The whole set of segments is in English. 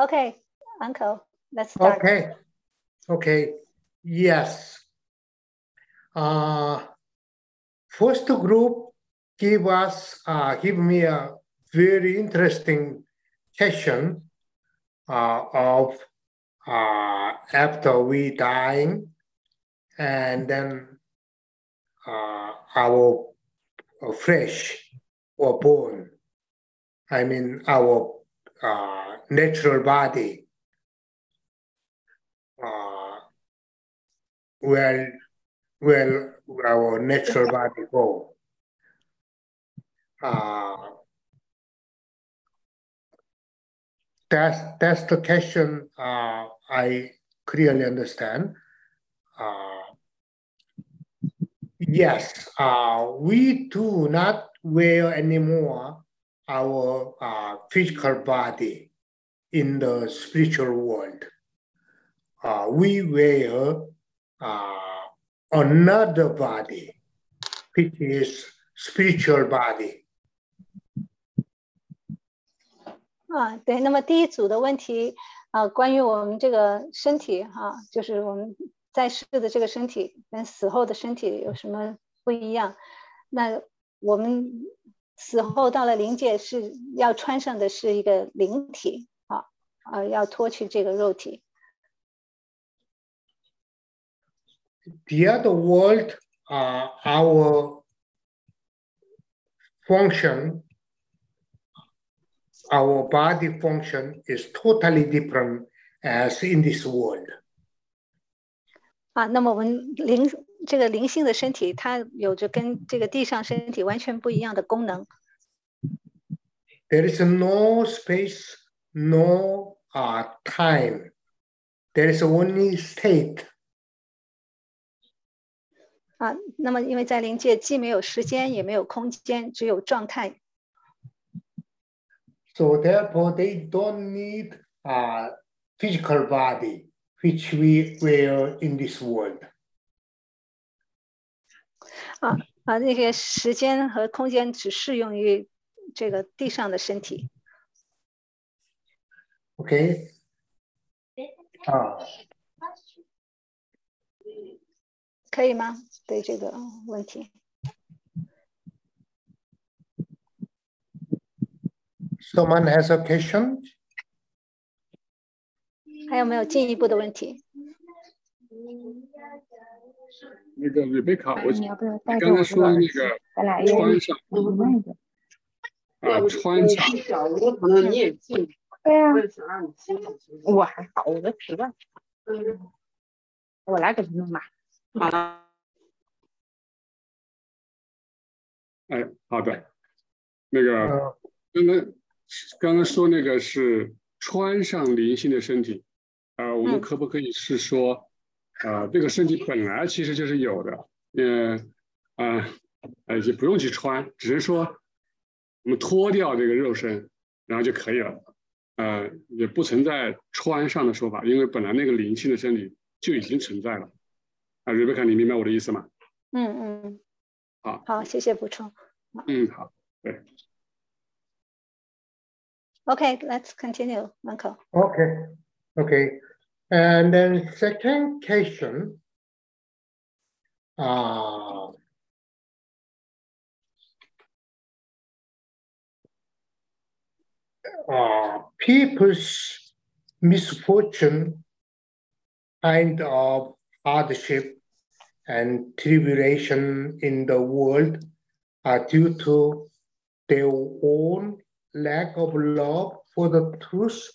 Okay, Uncle, let's start. Okay. Okay. Yes. Uh, first group give us uh, give me a very interesting question uh, of uh, after we dying and then uh, our flesh or bone. I mean our uh, natural body. Uh, where where our natural body go. Uh, that's that's the question uh, I clearly understand. Uh, yes, uh, we do not wear anymore our uh, physical body in the spiritual world. Uh, we wear uh, another body, which is spiritual body. 啊，对，那么第一组的问题啊，关于我们这个身体哈、就是我们在世的这个身体跟死后的身体有什么不一样？那我们死后到了灵界是要穿上的是一个灵体啊，啊，要脱去这个肉体。 The other world, uh, our function, our body function is totally different as in this world. 啊，那么我们灵这个灵性的身体，它有着跟这个地上身体完全不一样的功能。 There is no space, no uh, time. There is only state. 啊，那么因为在灵界既没有时间，也没有空间，只有状态。So therefore, they don't need a physical body, which we wear in this world. 啊啊，那些时间和空间只适用于这个地上的身体。OK，啊，可以吗？对这个问题，Someone has question，还有没有进一步的问题？那个准要卡过去，刚说那个，穿上，啊，穿上。对呀、我还好，我都习惯，嗯，我来给他弄吧。好。了，哎，好的，那个 Uh, 刚刚刚刚说那个是穿上灵性的身体，呃，我们嗯。可不可以是说，呃，这个身体本来其实就是有的，呃，啊，呃，也不用去穿，只是说我们脱掉这个肉身，然后就可以了，呃，也不存在穿上的说法，因为本来那个灵性的真理就已经存在了。啊，瑞贝卡，你明白我的意思吗？嗯嗯，好，好，谢谢补充。嗯，好，对。OK，let's、continue, Uncle。okay. Okay. And then second question. Uh, uh, people's misfortune, kind of hardship and tribulation in the world are due to their own lack of love for the truth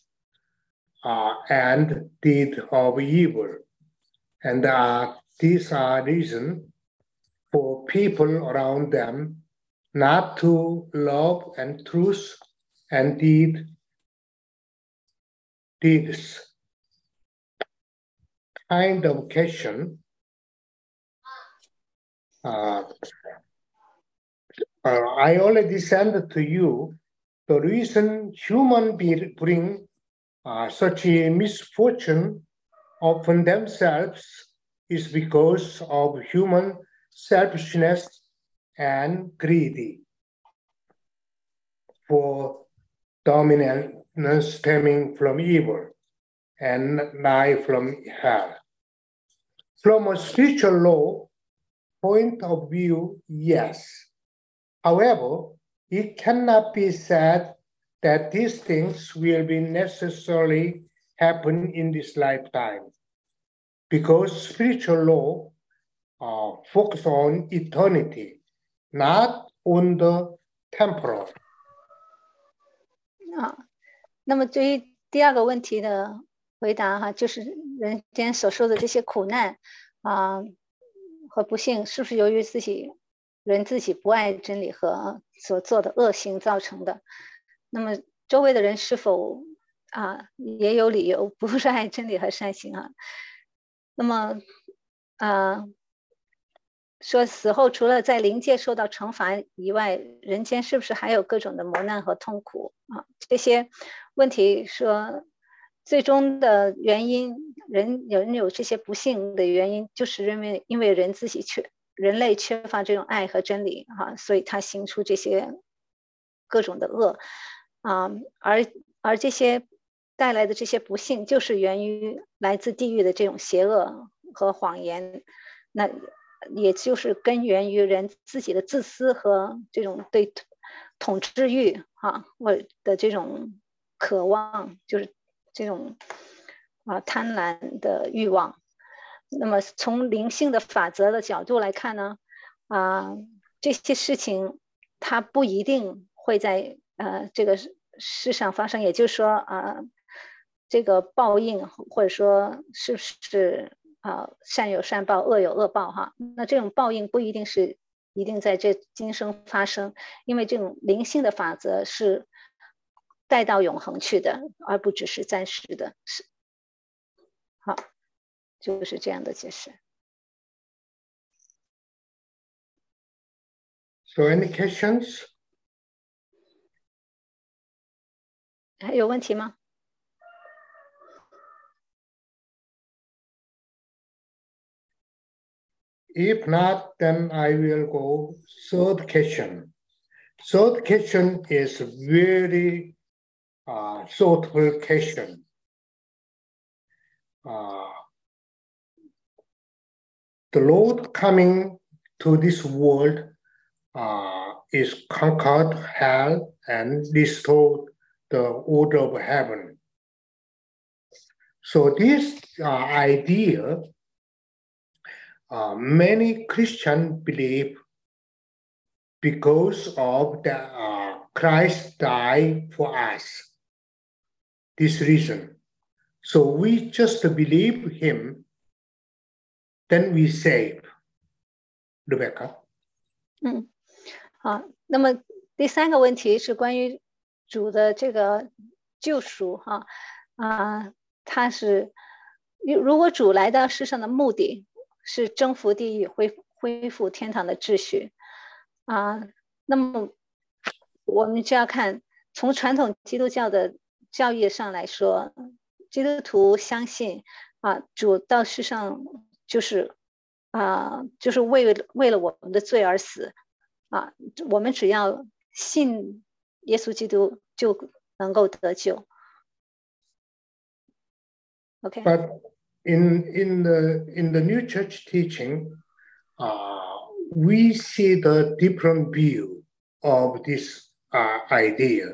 uh, and deed of evil. And uh, these are reason for people around them not to love and truth and deed deeds. Kind of question. Uh, uh, I already sent to you the reason human be, bring uh, such a misfortune upon themselves is because of human selfishness and greedy for dominant stemming from evil and life from hell. From a spiritual law point of view, yes. However, it cannot be said that these things will be necessarily happen in this lifetime because spiritual law uh, focus on eternity, not on the temporal. 那么对于第二个问题的回答哈，就是人间所说的这些苦难啊和不幸，是不是由于自己人自己不爱真理和所做的恶行造成的？那么周围的人是否啊也有理由 不是爱真理和善行啊？那么啊。说死后除了在灵界受到惩罚以外，人间是不是还有各种的磨难和痛苦啊？这些问题说，最终的原因，人人有这些不幸的原因，就是认为因为人自己缺，人类缺乏这种爱和真理啊，所以他行出这些各种的恶啊，而而这些带来的这些不幸，就是源于来自地狱的这种邪恶和谎言，那。也就是根源于人自己的自私和这种对统治欲啊，我的这种渴望，就是这种啊贪婪的欲望。那么从灵性的法则的角度来看呢，啊这些事情它不一定会在呃这个世上发生。也就是说啊，这个报应或者说是不是？啊，善有善报，恶有恶报，哈，那这种报应不一定是一定在这今生发生，因为这种灵性的法则是带到永恒去的，而不只是暂时的，是好，就是这样的解释。So any questions？还有问题吗？If not, then I will go third question. Third question is very uh, thoughtful question. Uh, the Lord coming to this world uh, is conquered hell and restored the order of heaven. So this uh, idea uh, many Christians believe because of the uh, Christ died for us. This reason. So we just believe him, then we save. Rebecca. 嗯，好，那么第三个问题是关于主的这个救赎哈啊，他是如果主来到世上的目的 是征服地狱，恢恢复天堂的秩序啊。那么我们就要看从传统基督教的教义上来说，基督徒相信啊，主到世上就是啊，就是为为了我们的罪而死啊。我们只要信耶稣基督就能够得救。OK。In in the in the new church teaching, uh, we see the different view of this uh, idea.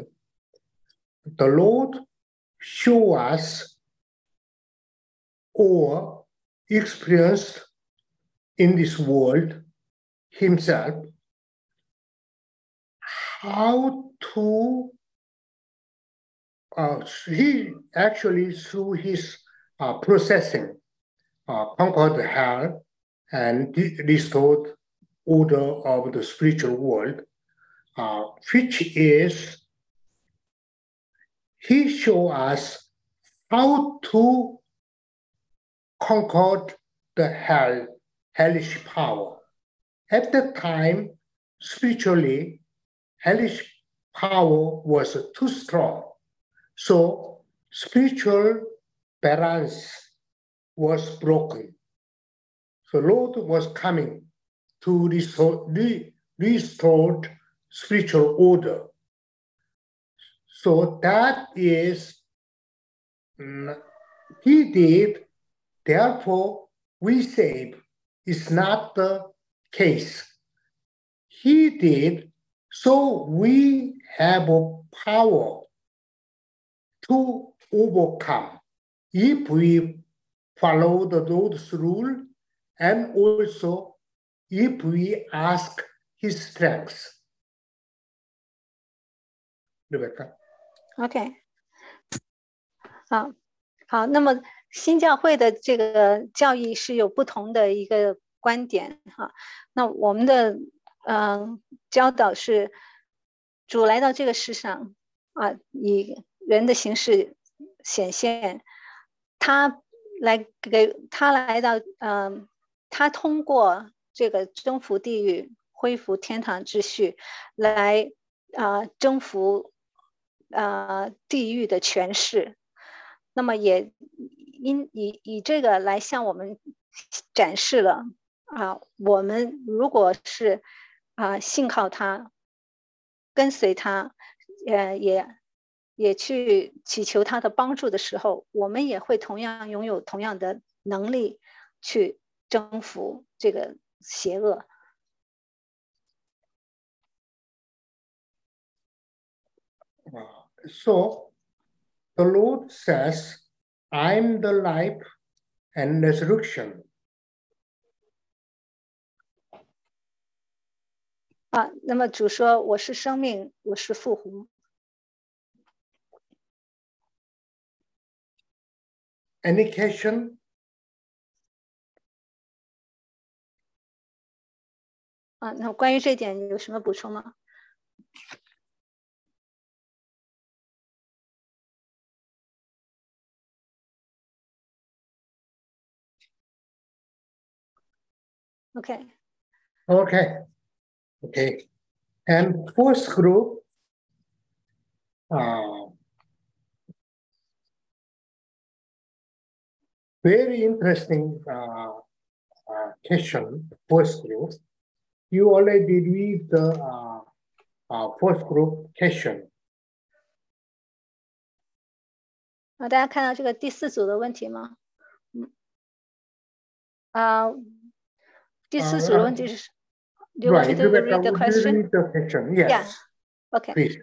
The Lord show us or experienced in this world himself how to uh, he actually through his processing uh, conquered hell and restored order of the spiritual world, uh, which is he show us how to conquer the hell, hellish power. At that time, spiritually, hellish power was too strong. So spiritual balance was broken. So Lord was coming to restore, re, spiritual order. So that is, mm, he did, therefore we save is not the case. He did, so we have a power to overcome if we follow the Lord's rule and also if we ask his strength. Rebecca. OK，好，好，那么新教会的这个教义是有不同的一个观点哈。那我们的嗯、教导是，主来到这个世上啊，以人的形式显现，他来给他来到嗯、他通过这个征服地狱、恢复天堂秩序，来啊、征服。呃，地狱的权势，那么也因以以这个来向我们展示了啊，我们如果是啊信靠他，跟随他，呃也 也去祈求他的帮助的时候，我们也会同样拥有同样的能力去征服这个邪恶。 So the Lord says, I'm the life and resurrection. 啊，那么主说我是生命，我是复活。 Any question? 啊，那关于这点有什么补充吗？ OK， Okay. Okay. And first group, uh, very interesting uh, uh, question, first group. You already read the uh, uh, first group question. 啊，大家看到这个第四组的问题吗？嗯，啊，第四组的问题是，Do you want me Right, to Rebecca, read the would you question? read the question? Yes, Yeah. OK， please.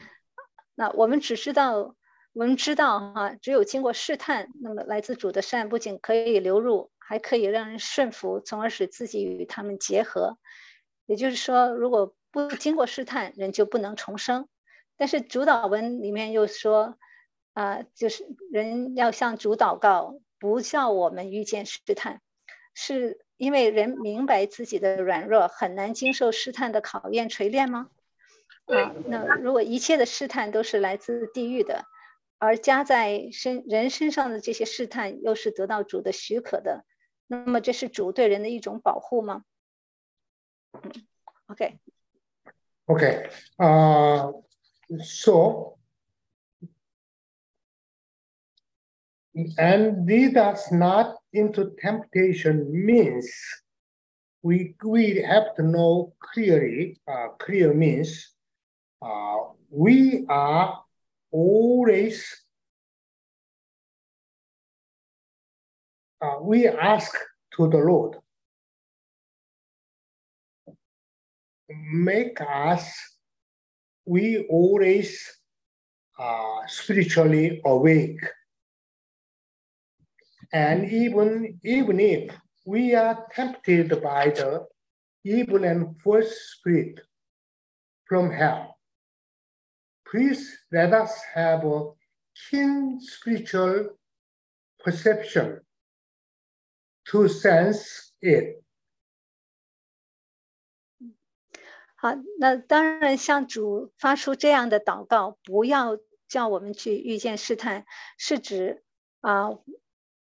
那我们只知道， 我们知道哈、只有经过试探，那么来自主的善不仅可以流入，还可以让人顺服，从而使自己与他们结合。也就是说，如果不经过试探，人就不能重生。但是主导文里面又说，啊、就是人要向主祷告，不叫我们遇见试探，是因为人明白自己的软弱，很难经受试探的考验锤炼吗？啊，那如果一切的试探都是来自地狱的，而加在身人身上的这些试探又是得到主的许可的，那么这是主对人的一种保护吗？嗯，OK， Okay. Uh, so, and lead us not into temptation means we we have to know clearly. Uh, clear means uh, we are always uh, we ask to the Lord make us we always are spiritually awake. And even even if we are tempted by the evil and false spirit from hell please let us have a keen spiritual perception to sense it. 好，那当然向主发出这样的祷告，不要叫我们去遇见试探，是指啊、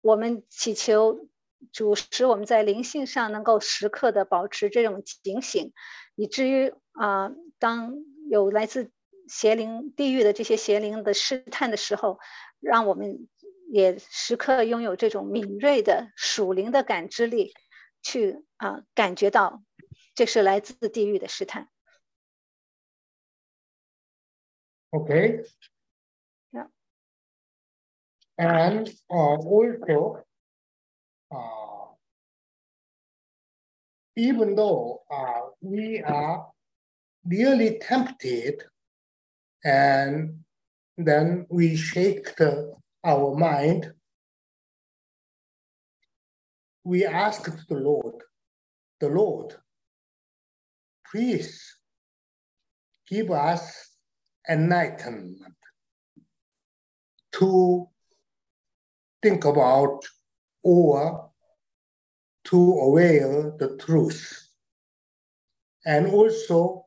我们祈求主使我们在灵性上能够时刻的保持这种警醒，以至于啊、当有来自邪灵、地狱的这些邪灵的试探的时候，让我们也时刻拥有这种敏锐的属灵的感知力，去啊、感觉到这是来自地狱的试探。Okay. and uh, also, uh, even though uh, we are really tempted, and then we shake the, our mind, we ask the Lord, the Lord, please give us enlightenment to think about or to aware the truth. And also,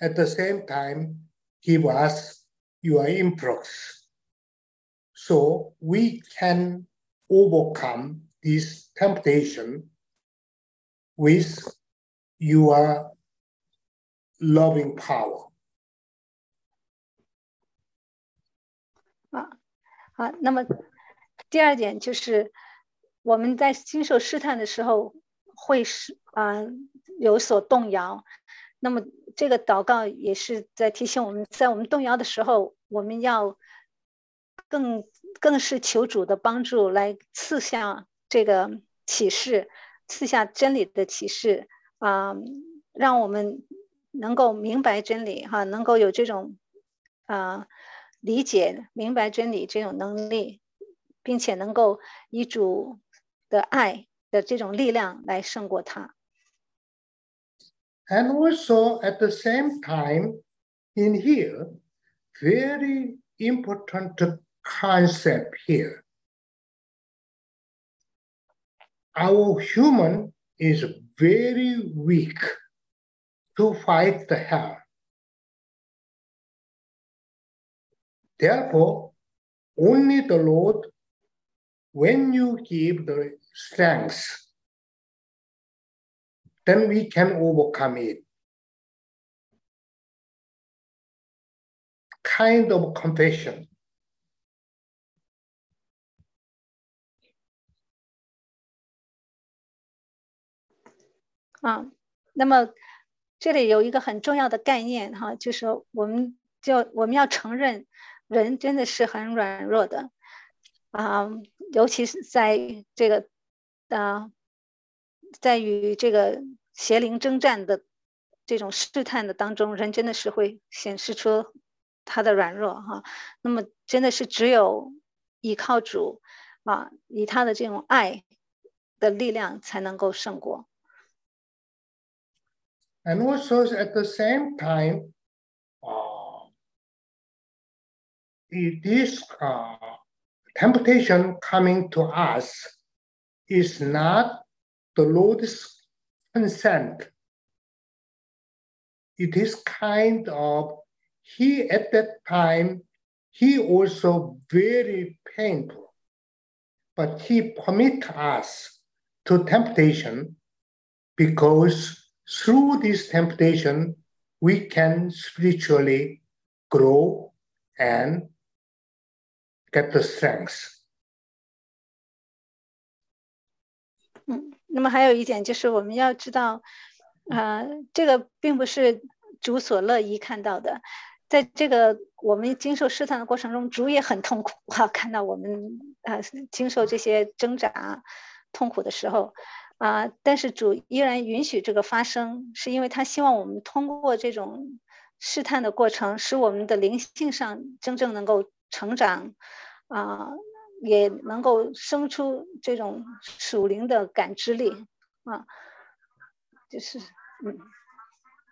at the same time, give us your influx. So we can overcome this temptation with your loving power. 啊啊，那么第二点就是我们在经受试探的时候会是啊、有所动摇， 那么这个祷告也是在提醒我们，在我们动摇的时候，我们要更更是求主的帮助来赐下这个启示，赐下真理的启示啊、让我们能够明白真理哈，能够有这种啊、理解明白真理这种能力，并且能够以主的爱的这种力量来胜过它。And also at the same time, in here, very important concept here. Our human is very weak to fight the hell. Therefore, only the Lord, when you give the strength, then we can overcome it. Kind of confession. 啊，那么这里有一个很重要的概念哈，就是我们就我们要承认人真的是很软弱的啊，尤其是在这个啊，在与这个邪灵征战的这种试探的当中，人真的是会显示出他的软弱哈。那么真的是只有依靠主啊，以他的这种爱的力量才能够胜过。And also at the same time, uh, it is uh, temptation coming to us is not the Lord's consent. It is kind of he at that time he also very painful, but he permit us to temptation because through this temptation, we can spiritually grow and get the strength. 那么还有一点就是我们要知道，呃，这个并不是主所乐意看到的，在这个我们经受试探的过程中，主也很痛苦啊，看到我们啊、呃、经受这些挣扎、痛苦的时候。啊、但是主依然允许这个发生，是因为他希望我们通过这种试探的过程，使我们的灵性上真正能够成长，啊、也能够生出这种属灵的感知力啊，就是嗯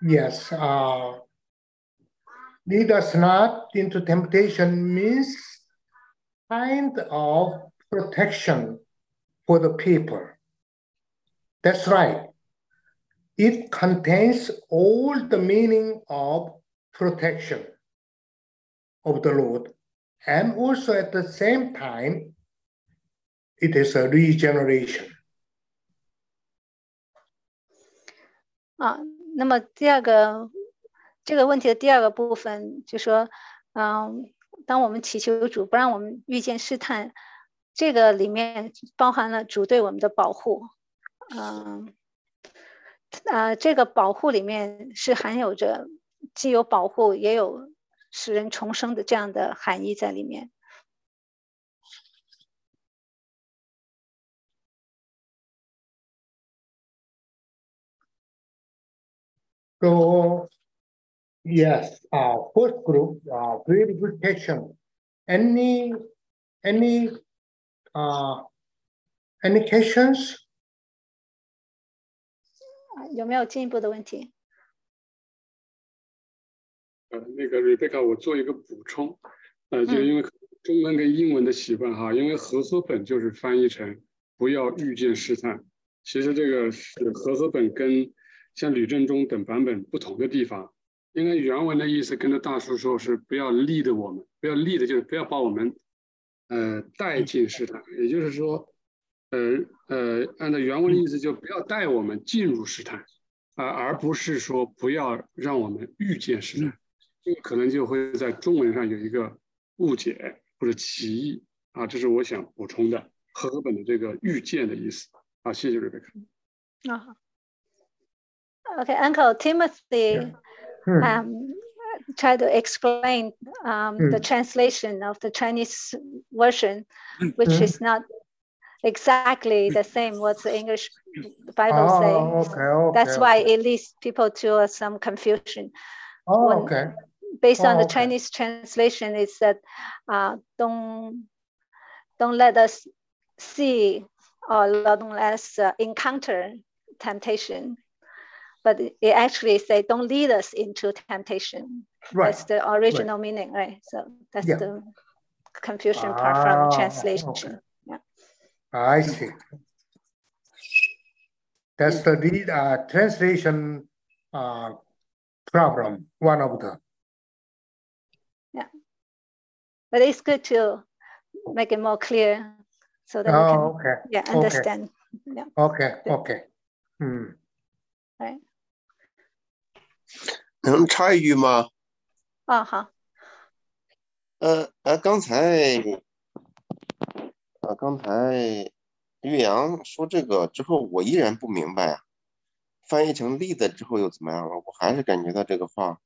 Yes, uh, lead us not into temptation means kind of protection for the people. That's right. It contains all the meaning of protection of the Lord. And also at the same time, it is a regeneration. 啊，那么第二个这个问题的第二个部分就说，嗯，当我们祈求主不让我们遇见试探，这个里面包含了主对我们的保护，嗯，啊，这个保护里面是含有着既有保护，也有使人重生的这样的含义在里面。So, yes, our first group, our rehabilitation. Any, any, uh, any questions? 有没有进一步的问题？呃，那个 Rebecca，我做一个补充，呃，就因为中文跟英文的习惯哈，因为和合本就是翻译成不要遇见试探，其实这个是和合本跟像吕正中等版本不同的地方。应该原文的意思跟着大叔说是不要立的我们，不要立的就是不要把我们呃带进试探，也就是说，呃呃，按照原文的意思就不要带我们进入试探，啊，而不是说不要让我们遇见试探。这个可能就会在中文上有一个误解或者歧义啊，这是我想补充的和合本的这个遇见的意思啊，谢谢瑞贝卡。啊、Okay, Uncle Timothy Hmm. um, tried to explain um, the Hmm. translation of the Chinese version, which Hmm. is not exactly the same what the English Bible Oh, says. okay, okay. That's why okay. it leads people to uh, some confusion. Oh, when- okay. Based on Oh, the okay. Chinese translation, it said, uh, "Don't don't let us see or don't let us uh, encounter temptation." But it it actually say, "Don't lead us into temptation." Right. That's the original meaning, right? So that's Yeah. the confusion part Ah, from okay. translation. I see. That's the uh, translation, uh, problem, one of the, But it's good to make it more clear so that we oh, can okay, yeah okay. understand. Yeah. okay, okay. Hmm, 能插一句吗？啊，好，呃呃，刚才，呃，刚才岳阳说这个之后，我依然不明白啊。翻译成 lead 之后又怎么样了？我还是感觉到这个话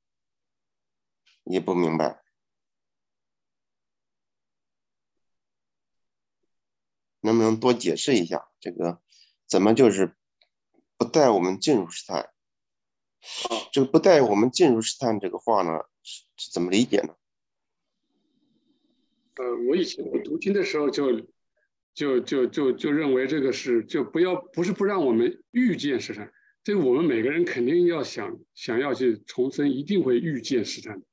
也不明白。能不能多解释一下这个怎么就是不带我们进入试探？这个不带我们进入试探这个话呢，是是怎么理解呢？呃，我以前我读经的时候就就就就就认为这个是就不要不是不让我们遇见试探，这个我们每个人肯定要想想要去重生，一定会遇见试探的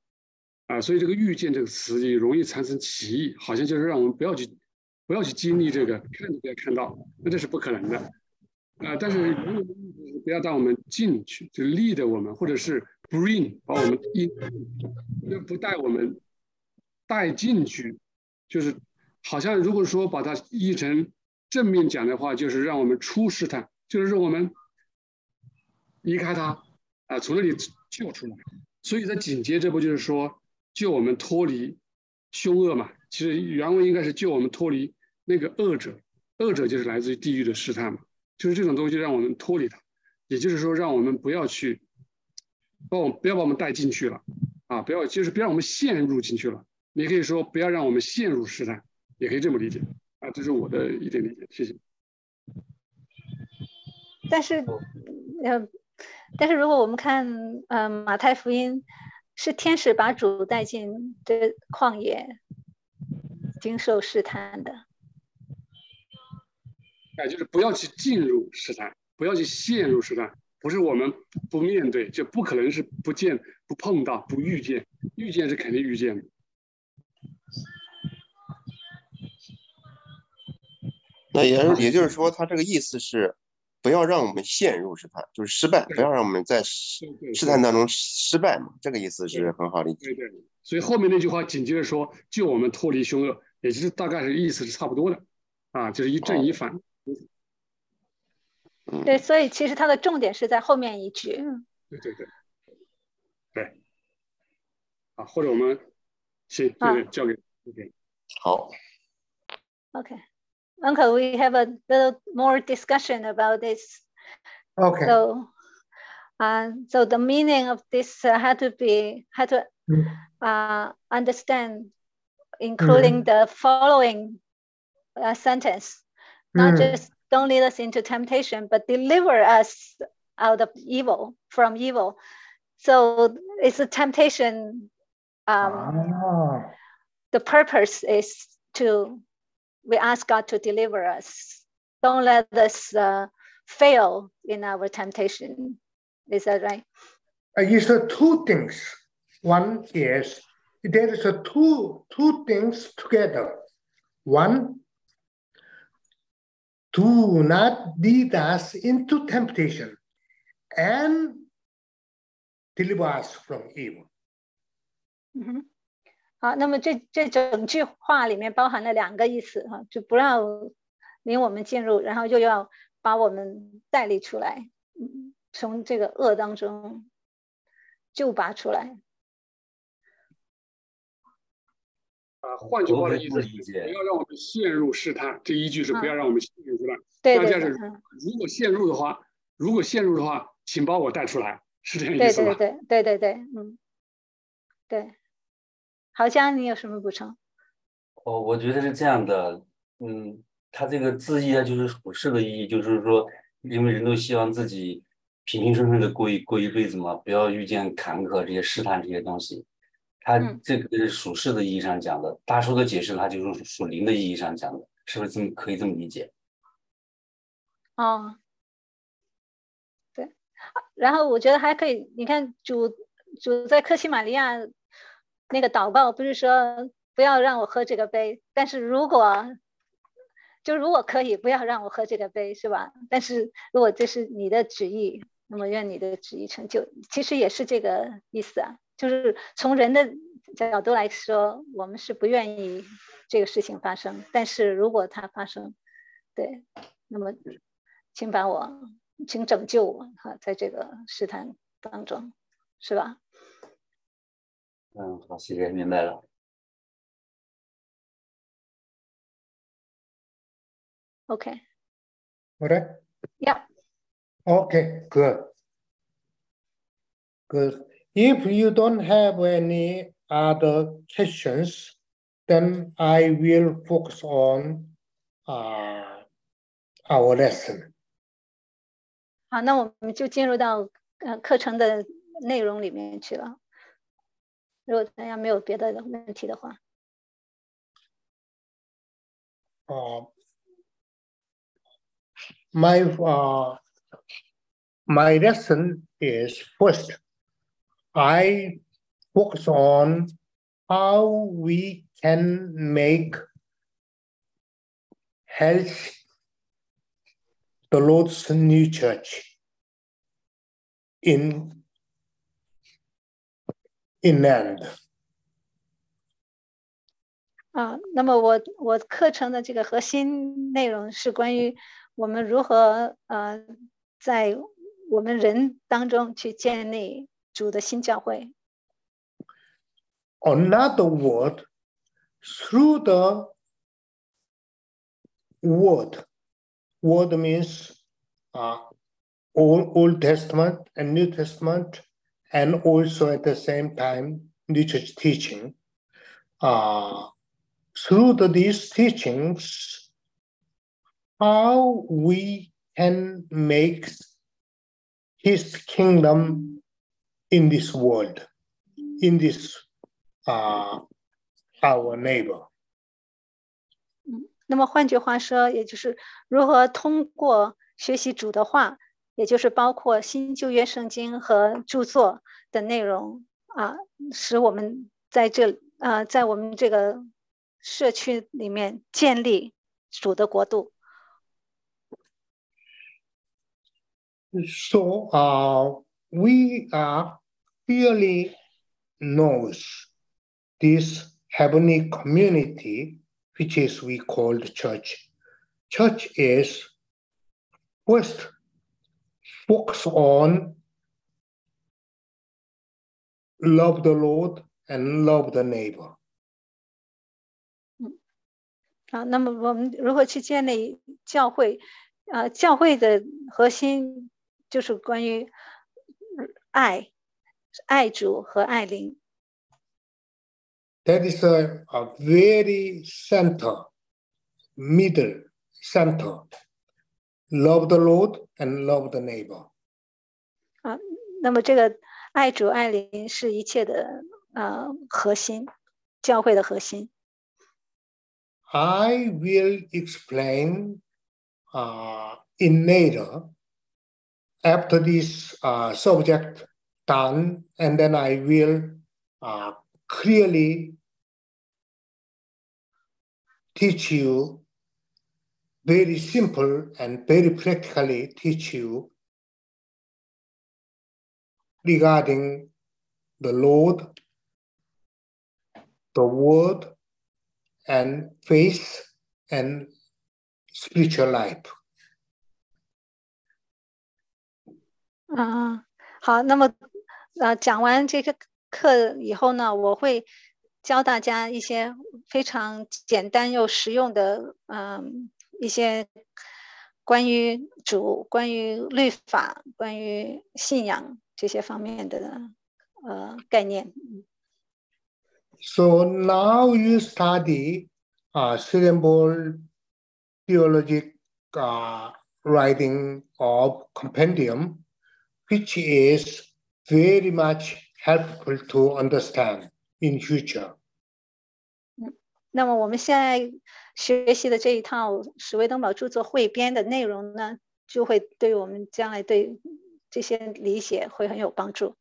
啊，所以这个遇见这个词也容易产生歧义，好像就是让我们不要去不要去经历这个，看都不要看到，那这是不可能的啊。但是原文的意思是不要让我们进去，就 lead 我们，或者是 bring 把我们引，就不带我们带进去，就是好像如果说把它译成正面讲的话，就是让我们出试探，就是让我们离开它啊，从那里救出来。所以在紧接着不就是说救我们脱离凶恶嘛？其实原文应该是救我们脱离那个恶者，恶者就是来自于地狱的试探嘛，就是这种东西让我们脱离它，也就是说让我们不要去把我不要把我们带进去了啊，不要就是不要让我们陷入进去了。你可以说不要让我们陷入试探，也可以这么理解啊，这是我的一点理解，谢谢。但是，呃，但是如果我们看，呃，马太福音是天使把主带进这旷野，经受试探的。哎，就是不要去进入试探，不要去陷入试探，不是我们不面对，就不可能是不见、不碰到、不遇见，遇见是肯定遇见的。那也也就是说，他这个意思是，不要让我们陷入试探，就是失败，不要让我们在试探当中失败嘛。这个意思是很好理解。对对，所以后面那句话紧接着说，救我们脱离凶恶，也就是大概是意思是差不多的，啊，就是一正一反。嗯，对，所以其实它的重点是在后面一句。对对对，对，啊，或者我们行，啊对对，交给 OK。好， Okay. Uncle, we have a little more discussion about this. okay, So, uh, so the meaning of this uh, had to be had to Mm. uh, understand, including the following uh, sentence, not Mm. just don't lead us into temptation, but deliver us out of evil, from evil. So it's a temptation. Um, Ah, the purpose is to we ask God to deliver us. Don't let us uh, fail in our temptation. Is that right? uh, it's uh, two things. One is there is a two two things together. One, do not lead us into temptation, and deliver us from evil. 嗯哼，好，那么这这整句话里面包含了两个意思哈，就不让领我们进入，然后又要把我们带离出来，从这个恶当中救拔出来。啊，换句话的意思不要让我们陷入试探。这一句是不要让我们陷入试探。对对对，大家是嗯，如果陷入的话，如果陷入的话，请把我带出来，是这样意思吧？对对对对对，嗯，对。好江，你有什么补充？哦，我觉得是这样的，嗯，他这个字义啊，就是属世的意义，就是说，因为人都希望自己平平顺顺的过一过一辈子嘛，不要遇见坎坷这些试探这些东西。它嗯这个是属世的意义上讲的，大叔的解释它就是属灵的意义上讲的，是不是这么可以这么理解？哦，对，然后我觉得还可以，你看主主在克西玛利亚那个祷告，不是说不要让我喝这个杯，但是如果就如果可以，不要让我喝这个杯，是吧？但是如果这是你的旨意，那么愿你的旨意成就，其实也是这个意思啊，就是从人的角度来说，我们是不愿意这个事情发生，但是如果它发生，对，那么请把我，请拯救我哈，在这个试探当中，是吧？嗯，好，谢谢，明白了。OK，All right. Yeah. Okay, good. Good. If you don't have any other questions, then I will focus on uh, our lesson. 好，那我们就进入到呃课程的内容里面去了。如果大家没有别的问题的话， Uh, my uh, my lesson is first, I focus on how we can make health the Lord's new church in in land. 啊，那么我我课程的这个核心内容是关于我们如何呃在我们人当中去建立 主的新教会。 another word through the word. Word means uh, Old, Old Testament and New Testament, and also at the same time, New Church teaching. Uh, through the, these teachings, how we can make His kingdom in this world, in this uh, our neighbor. 那么换句话说，也就是如何通过学习主的话，也就是包括新旧约圣经和著作的内容啊，使我们在这啊，在我们这个社区里面建立主的国度。So uh, we are clearly knows this heavenly community, which is we call the church. Church is first focus on love the Lord and love the neighbor. 啊，那么我们如何去建立教会？啊，教会的核心就是关于爱、 爱主和爱邻。 That is a, a very center, middle center. Love the Lord and love the neighbor. 啊，那么这个 爱主爱邻是一切的呃核心，教会的核心。 I will explain uh, in later after this uh, subject done, and then I will uh, clearly teach you very simple and very practically teach you regarding the Lord, the Word, and faith and spiritual life. 啊，好，那么 呃，讲完这个课以后呢，我会教大家一些非常简单又实用的，嗯、一些关于主、关于律法、关于信仰这些方面的呃概念。So now you study uh, syllable theologic uh, writing of compendium, which is very much helpful to understand in future. 那么我们现在学习的这一套史威登堡着作汇编的内容呢，就会对我们将来对这些理解会很有帮助。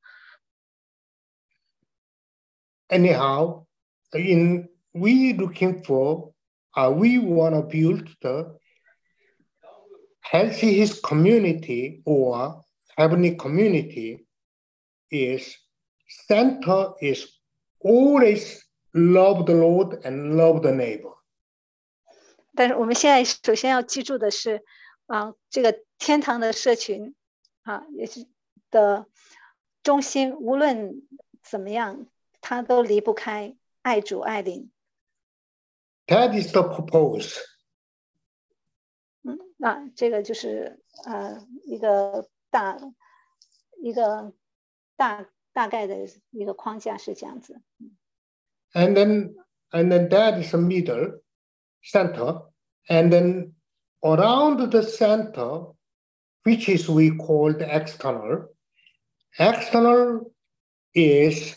Anyhow, in we looking for, uh, we want to build the healthy his community or heavenly community is center is always love the Lord and love the neighbor. 但是我们现在首先要记住的是，啊，这个天堂的社群，啊，也是的中心，无论怎么样，它都离不开爱主爱邻。That is the purpose. 嗯，啊，这个就是呃一个大一个大大概的一个框架是这样子。 And then and then that is the middle center. And then around the center, which is we call the external. External is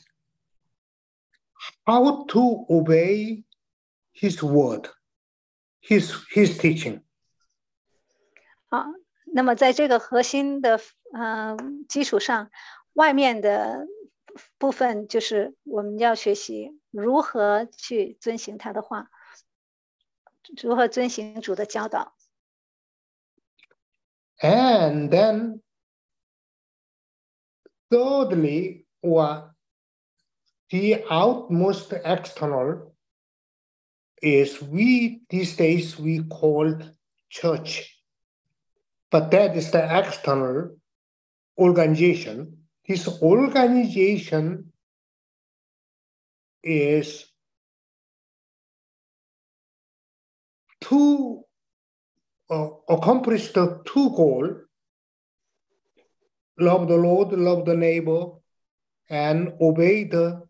how to obey his word, his his teaching. 啊，那么在这个核心的呃基础上， 外面的部分就是我们要学习如何去遵行他的话，如何遵行主的教导。 And then, thirdly, or the outmost external is we these days we call church, but that is the external organization. this organization is to uh, accomplish the two goal love the lord love the neighbor and obey the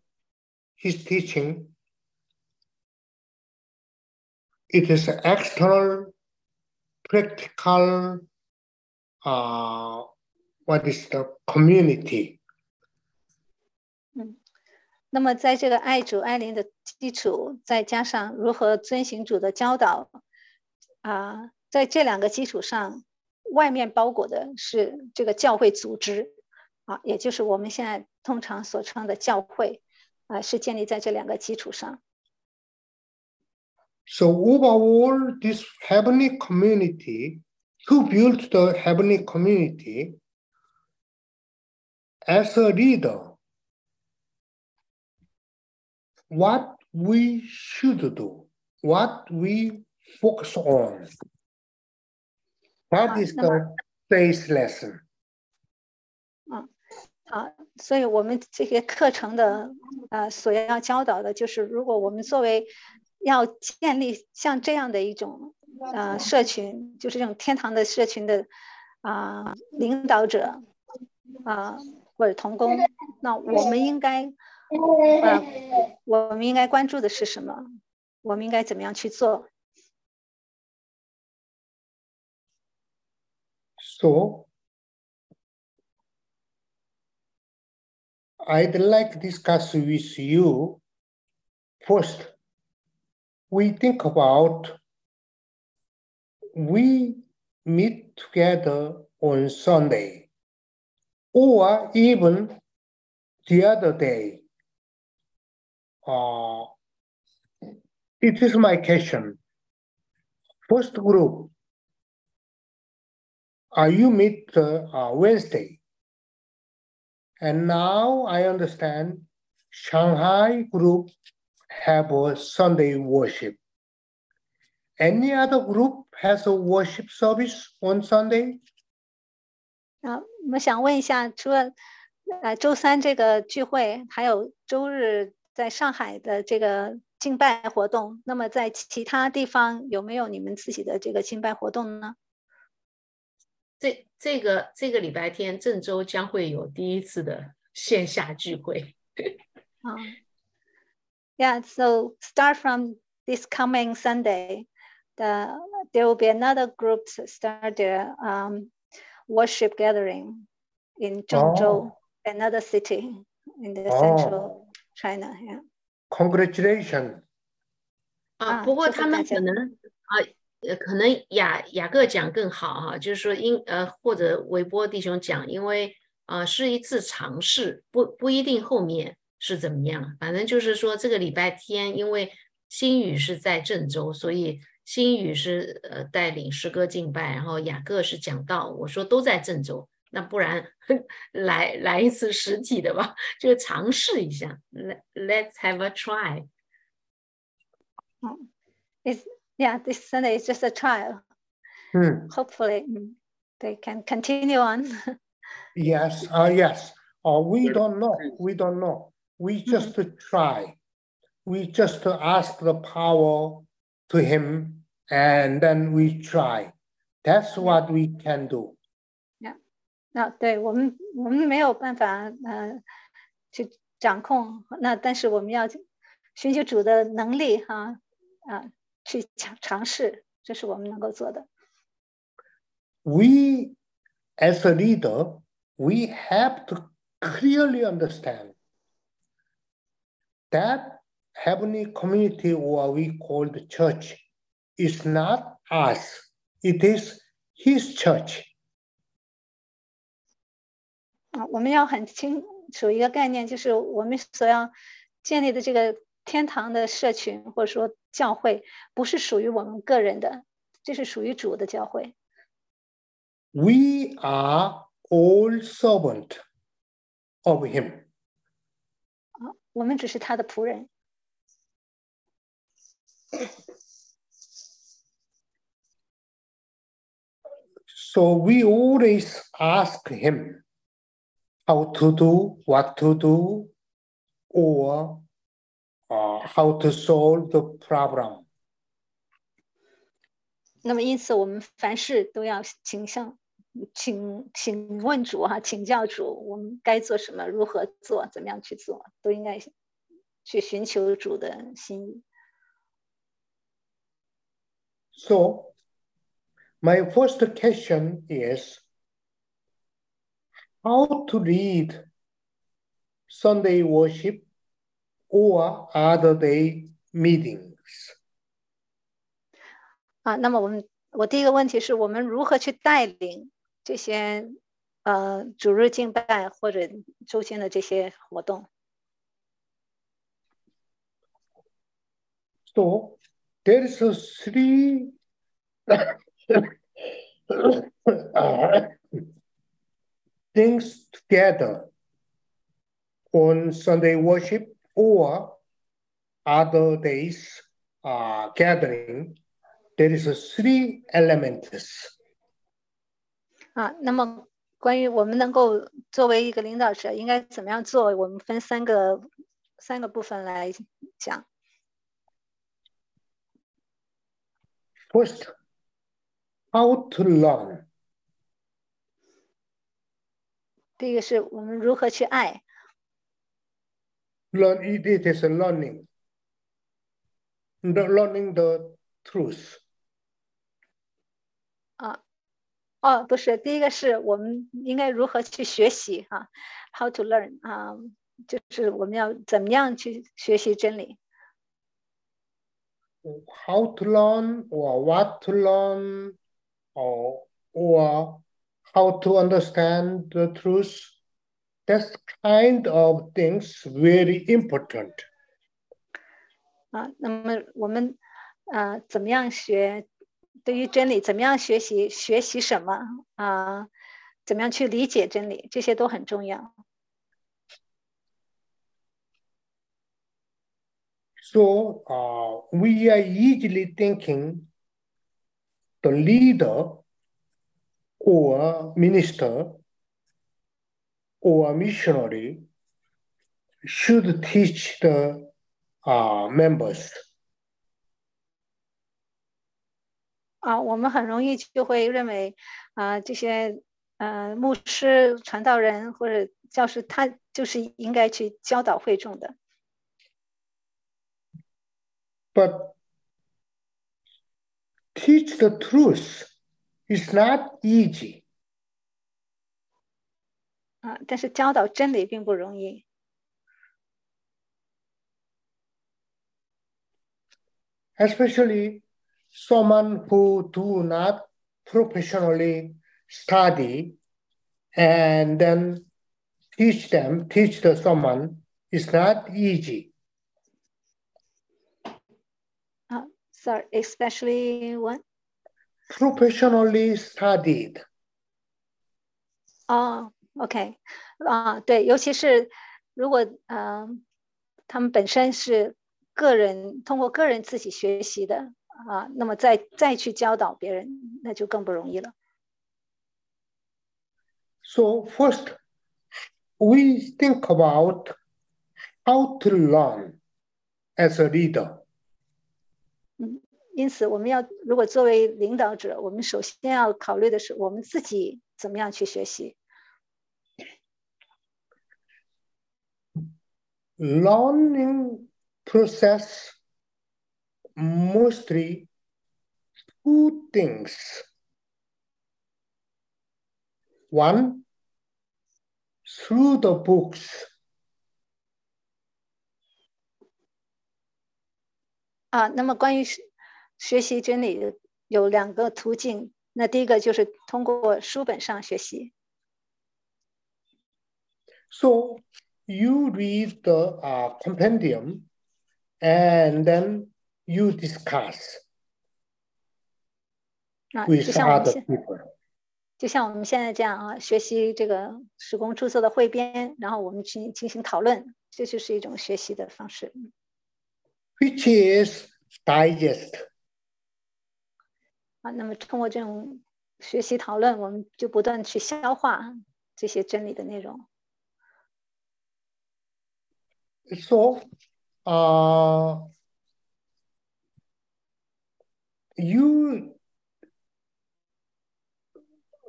his teaching. It is external practical uh, what is the community 嗯那么在这个爱主爱邻的基础，再加上如何遵行主的教导，啊，在这两个基础上，外面包裹的是这个教会组织，啊，也就是我们现在通常所称的教会，啊，是建立在这两个基础上。So overall, this heavenly community, who build the heavenly community, as a leader, what we should do, what we focus on. That is the base lesson. 啊，所以我们这些课程的呃所要教导的就是，如果我们作为要建立像这样的一种呃社群，就是这种天堂的社群的啊、领导者啊、或者同工，那我们应该，呃，我们应该关注的是什么？我们应该怎么样去做？So, I'd like to discuss with you. First, we think about we meet together on Sunday or even the other day. Uh, it is my question. First group, uh, you meet uh, uh, Wednesday. And now I understand Shanghai group have a Sunday worship. Any other group has a worship service on Sunday? 啊，我想问一下，除了呃周三这个聚会，还有周日在上海的这个敬拜活动，那么在其他地方有没有你们自己的这个敬拜活动呢？这这个这个礼拜天，郑州将会有第一次的线下聚会。啊，Yeah, so start from this coming Sunday, the there will be another group start their um worship gathering in Zhengzhou, another city in the central China. Yeah. Congratulations. 啊，啊不过他们可能啊，呃，可能雅雅各讲更好哈、就是说因呃或者韦波弟兄讲，因为啊、是一次尝试，不不一定后面是怎么样，反正就是说这个礼拜天，因为新宇是在郑州，所以新宇是呃带领诗歌敬拜，然后雅各是讲道，我说都在郑州，那不然来来一次实体的吧，就尝试一下，Let Let's have a try。嗯 It's yeah, this Sunday is just a trial. Hmm. Hopefully, mm, they can continue on. Yes, uh, yes. Uh, we don't know. We don't know. We just try. We just ask the power to him and then we try. That's what we can do. 那对我们，我们没有办法呃去掌控，那但是我们要寻求主的能力哈啊去尝尝试，这是我们能够做的。 We, as a leader, we have to clearly understand that heavenly community, or we call the church, is not us. It is his church. 啊，我们要很清楚一个概念，就是我们所要建立的这个天堂的社群或者说教会，不是属于我们个人的，这是属于主的教会。 We are all servant of him. 我们只是他的仆人。 So we always ask him how to do, what to do, or uh, how to solve the problem. 那么因此，我们凡事都要请向请请问主哈、请教主，我们该做什么，如何做，怎么样去做，都应该去寻求主的心意。 So my first question is how to lead Sunday worship or other day meetings. 啊，那么我们我第一个问题是我们如何去带领这些呃主日敬拜或者周间的这些活动？ So there is a three things together on Sunday worship or other days uh, gathering. There is a three elements. 啊，那么关于我们能够作为一个领导者应该怎么样做，我们分三个三个部分来讲。 First, how to learn. 第一个是我们如何去爱 Learn it, it is a learning. The learning the truth. 啊，哦，不是，第一个是我们应该如何去学习哈、h o w to learn 啊、 就是我们要怎么样去学习真理。 how to learn or what to learn or, or how to understand the truth. That kind of things very important. 啊，那么我们呃怎么样学？对于真理，怎么样学习？学习什么啊？怎么样去理解真理？这些都很重要。 So uh, we are easily thinking the leader or minister or missionary should teach the uh, members. 啊，我们很容易就会认为啊，这些呃牧师、传道人或者教师，他就是应该去教导会众的。But teach the truth is not easy. 啊，但是教导真理并不容易。 especially someone who do not professionally study and then teach them, teach the someone is not easy. ，sorry, especially what？ Professionally studied. 哦，OK，啊，对，尤其是如果呃，他们本身是个人通过个人自己学习的啊，那么再再去教导别人，那就更不容易了。 So first, we think about how to learn as a leader. 因此，我们要如果作为领导者，我们首先要考虑的是我们自己怎么样去学习。Learning process mostly two things. One, through the books. 啊，那么关于学学习真理有两个途径，那第一个就是通过书本上学习。So you read the uh, compendium and then you discuss 啊，with 就像我们 other 现 people. 就像我们现在这样啊，学习这个施工注册的汇编，然后我们去进行讨论，这就是一种学习的方式。which is digest. 啊，那么通过这种学习讨论，我们就不断去消化这些真理的内容。So, uh, you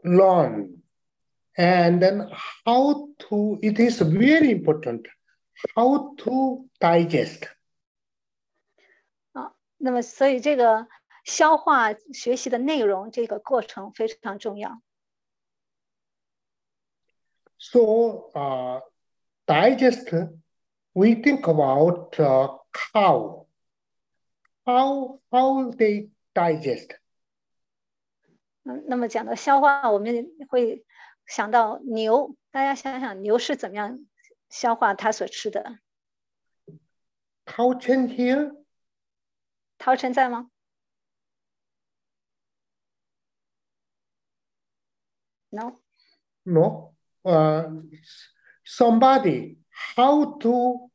learn and then how to, it is very important how to digest. 那么，所以这个消化学习的内容这个过程非常重要。So, uh, digest, we think about uh, cow. How, how they digest. 嗯，那么讲到消化，我们会想到牛，大家想想牛是怎么样消化它所吃的？Cow Chen here? 陶晨在吗？No，No. Uh, somebody, how to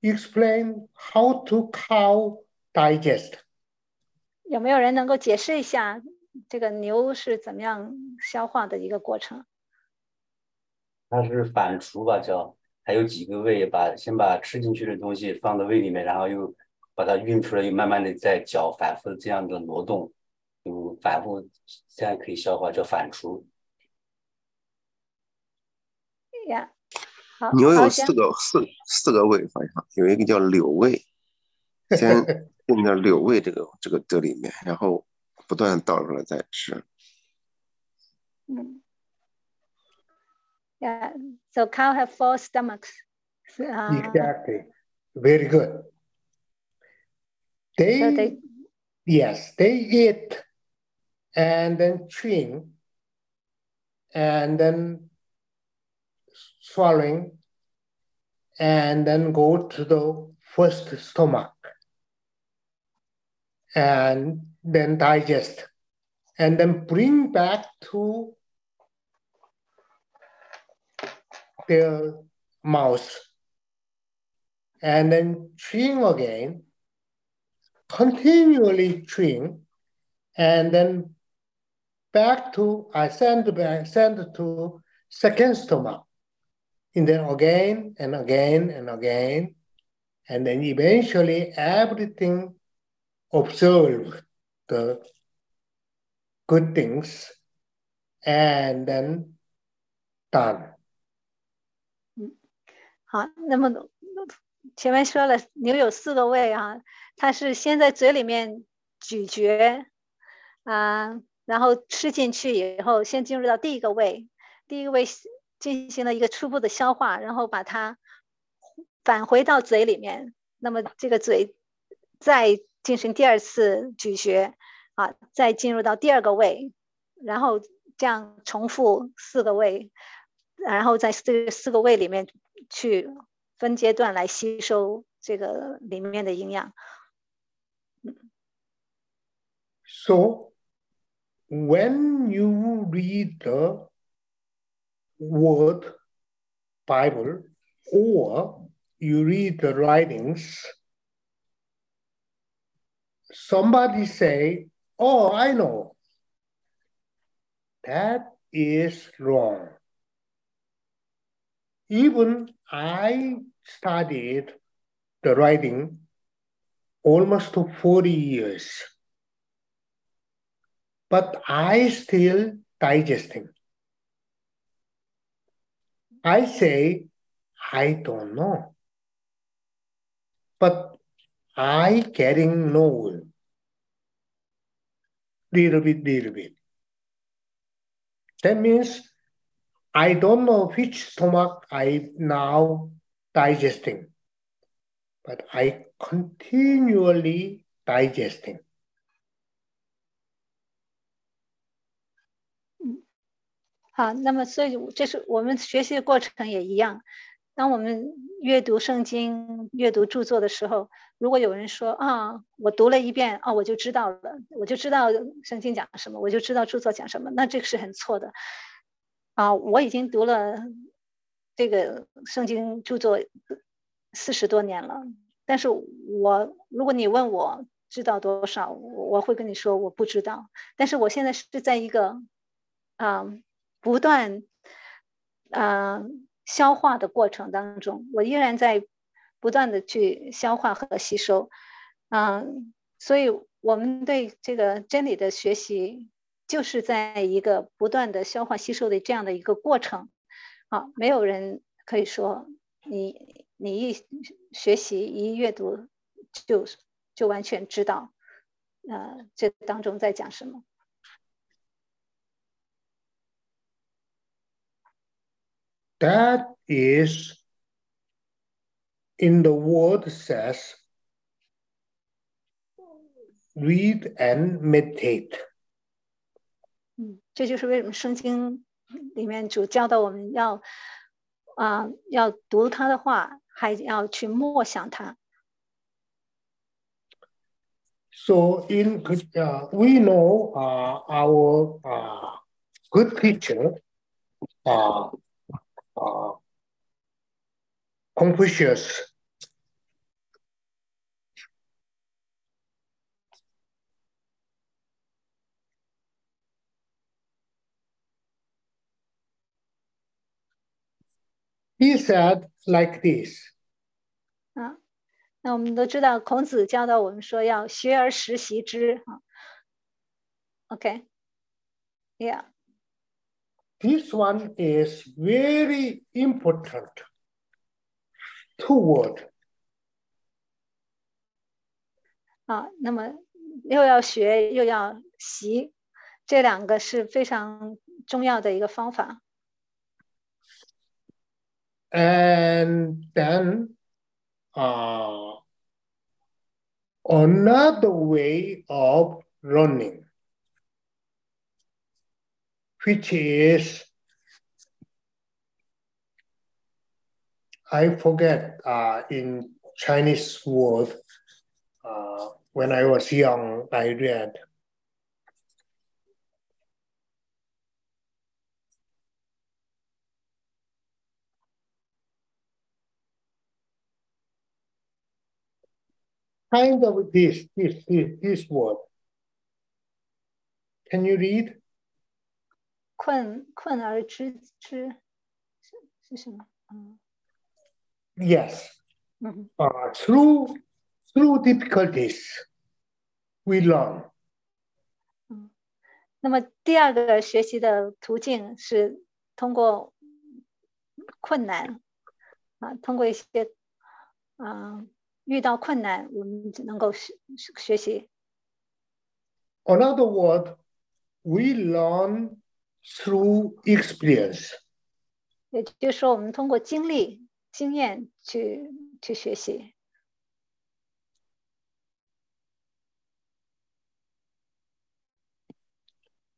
explain how to cow digest? 有没有人能够解释一下这个牛是怎么样消化的一个过程？它是反刍吧，叫还有几个胃，把先把吃进去的东西放到胃里面，然后又把它运出来，又慢慢的在脚反复这样的挪动，就反复这样可以消化，叫反刍。牛有四个四四个胃，好像有一个叫瘤胃，先用点瘤胃这个这个这里面，然后不断倒出来再吃。嗯。Yeah, so cow have four stomachs. Uh, exactly. Very good. They, so they, yes, they eat and then chewing and then swallowing and then go to the first stomach. And then digest. And then bring back to their mouth and then chewing again, continually chewing, and then back to I send back send to second stomach, and then again and again and again, and then eventually everything observe the good things, and then done. 好，那么前面说了，牛有四个胃啊，它是先在嘴里面咀嚼啊，然后吃进去以后，先进入到第一个胃，第一个胃 进行了一个初步的消化，然后把它返回到嘴里面，那么这个嘴再进行第二次咀嚼啊，再进入到第二个胃，然后这样重复四个胃，然后在这四个胃里面去分阶段来吸收这个里面的营养。So when you read the word Bible or you read the writings, somebody say, Oh, I know. That is wrong. Even I studied the writing almost 40 years but I still digesting. I say, I don't know. But I getting know. Little bit, little bit. That means I don't know which stomach I now digesting, but I continually digesting. 好，那么所以这是我们学习的过程也一样。当我们阅读圣经、阅读著作的时候，如果有人说啊，我读了一遍啊，我就知道了，我就知道圣经讲什么，我就知道著作讲什么，那这个是很错的。啊，我已经读了这个圣经著作四十多年了，但是我如果你问我知道多少，我我会跟你说我不知道。但是我现在是在一个啊。不断呃消化的过程当中，我依然在不断的去消化和吸收，嗯，所以我们对这个真理的学习，就是在一个不断的消化吸收的这样的一个过程，啊，没有人可以说你你一学习一阅读就就完全知道，呃，这当中在讲什么。That is, in the word says, read and meditate. 嗯，这就是为什么圣经里面主教导我们要啊、要读他的话，还要去默想它。 So in uh, we know uh, our uh, good teacher, uh, uh, Confucius. He said like this. 啊，那我们都知道，孔子教导我们说要学而时习之啊。OK，Yeah，、 This one is very important. Two word. 啊，那么又要学又要习，这两个是非常重要的一个方法。And then uh, another way of learning, which is I forget uh, in Chinese word. Uh, when I was young, I read. Kind of this, this, this, this word. Can you read? 困困而知之是是什么？嗯 Yes. 嗯 Uh, through through difficulties, we learn. 那么第二个学习的途径是通过困难啊，通过一些啊遇到困难，我们只能够学学习。Another word, we learn through experience. 也就是说，我们通过经历、经验去去学习。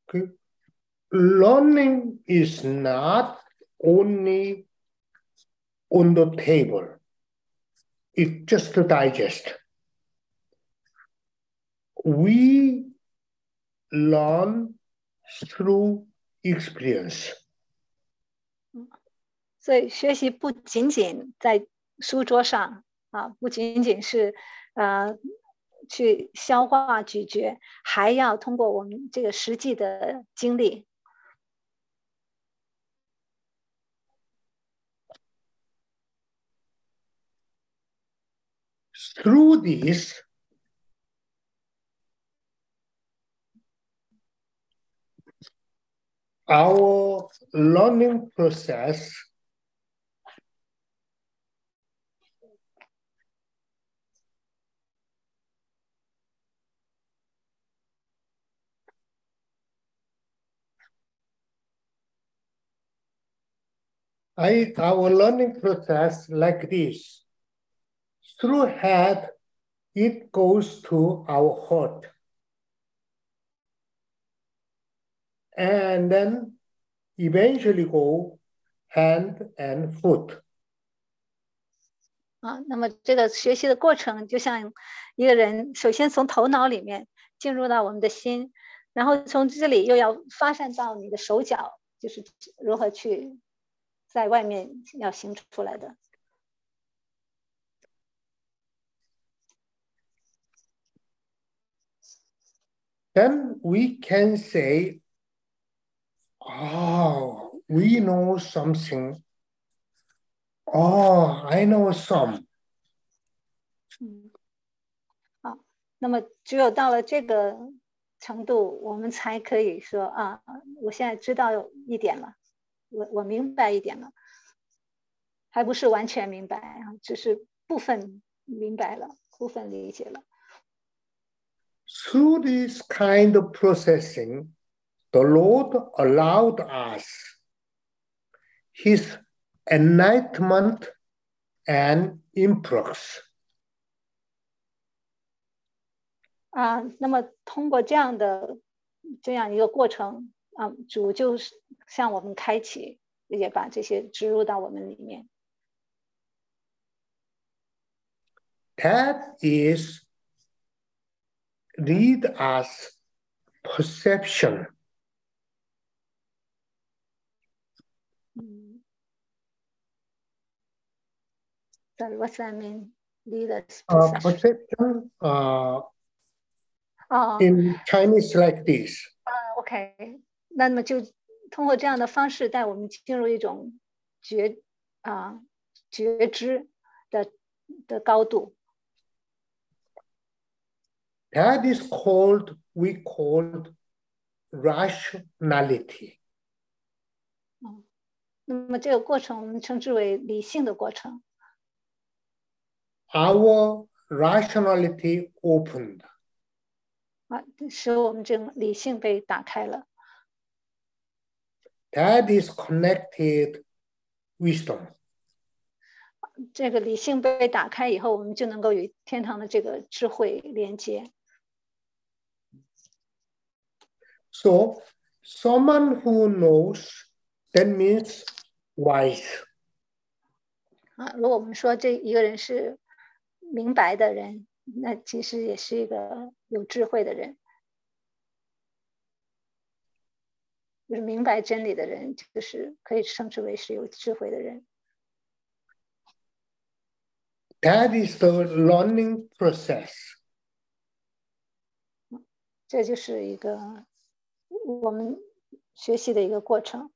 Okay. Learning is not only on the table. It's just to digest. We learn through experience. 所以学习不仅仅在书桌上啊，不仅仅是呃去消化咀嚼，还要通过我们这个实际的经历。Through this, our learning process I, our learning process like this. Through head, it goes to our heart. And then eventually go hand and foot. 啊，那么这个学习的过程就像一个人首先从头脑里面进入到我们的心，然后从这里又要发散到你的手脚，就是如何去 在外面要行出来的。Then we can say, oh, we know something. Oh, I know some. 嗯，好，那么只有到了这个程度，我们才可以说啊，我现在知道一点了，我我明白一点了，还不是完全明白啊，只是部分明白了，部分理解了。 Through this kind of processing, the Lord allowed us His enlightenment and influx. 啊，那么通过这样的这样一个过程 啊，主就是向我们开启，也把这些植入到我们里面。That is lead us perception. 嗯，Sorry, what's that mean? Lead us Uh, perception. perception uh, 哦 in Chinese like this. 啊，OK，那么就通过这样的方式带我们进入一种觉啊觉知的的高度。That is called, we called rationality. 那么这个过程我们称之为理性的过程。Our rationality opened. 啊，使我们这种理性被打开了。That is connected wisdom. 这个理性被打开以后，我们就能够与天堂的这个智慧连接。So, someone who knows that means wise. 啊，如果我们说这一个人是明白的人，那其实也是一个有智慧的人。就是明白真理的人，就是可以称之为是有智慧的人。That is the learning process. 这就是一个我们学习的一个过程。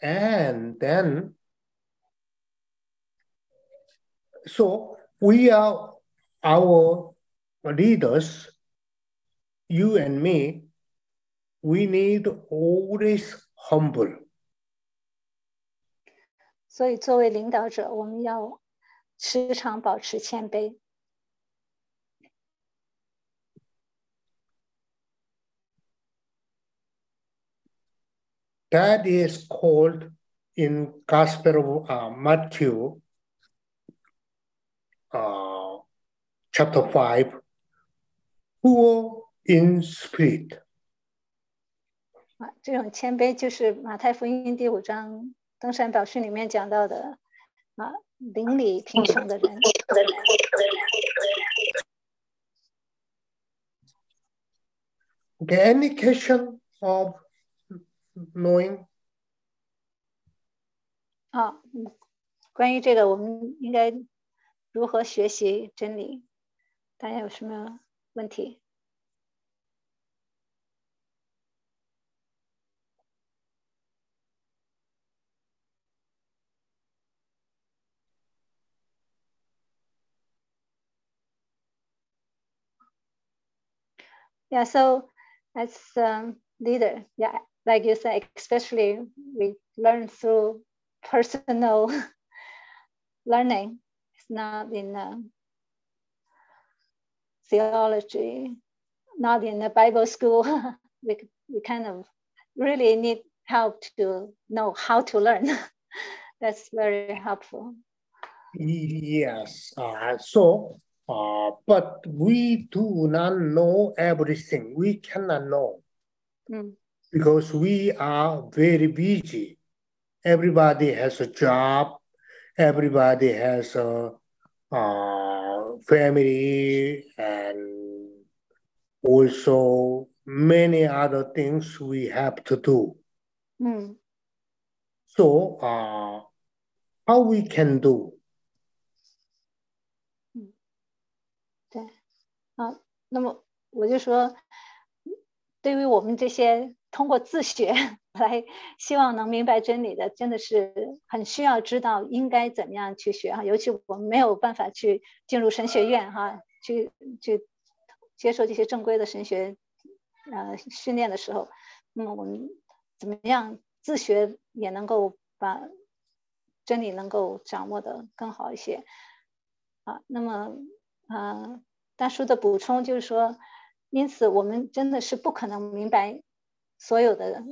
And then, so we are our leaders, you and me, we need always humble. 所以，作为领导者，我们要时常保持谦卑。 That is called in Gospel of uh, Matthew, uh, chapter five, poor in spirit. 啊，这种谦卑就是马太福音第五章登山宝训里面讲到的啊，邻里贫穷的人。Okay, any question of knowing? 啊，嗯关于这个，我们应该如何学习真理？大家有什么问题？ Yeah, so as a leader, yeah, like you said, especially we learn through personal learning. it's not in uh, theology, not in the Bible school. we, we kind of really need help to know how to learn. That's very helpful. Yes. Uh, so, uh, but we do not know everything. We cannot know Mm. because we are very busy. Everybody has a job Everybody has a uh, family and also many other things we have to do. 嗯 So, uh, how we can do? 啊，那么我就说，对于我们这些 通过自学 来希望能明白真理的，真的是很需要知道应该怎么样去学哈。尤其我们没有办法去进入神学院哈，去去接受这些正规的神学呃训练的时候，那么我们怎么样自学也能够把真理能够掌握的更好一些啊？那么呃。大叔的补充就是说，因此我们真的是不可能明白所有的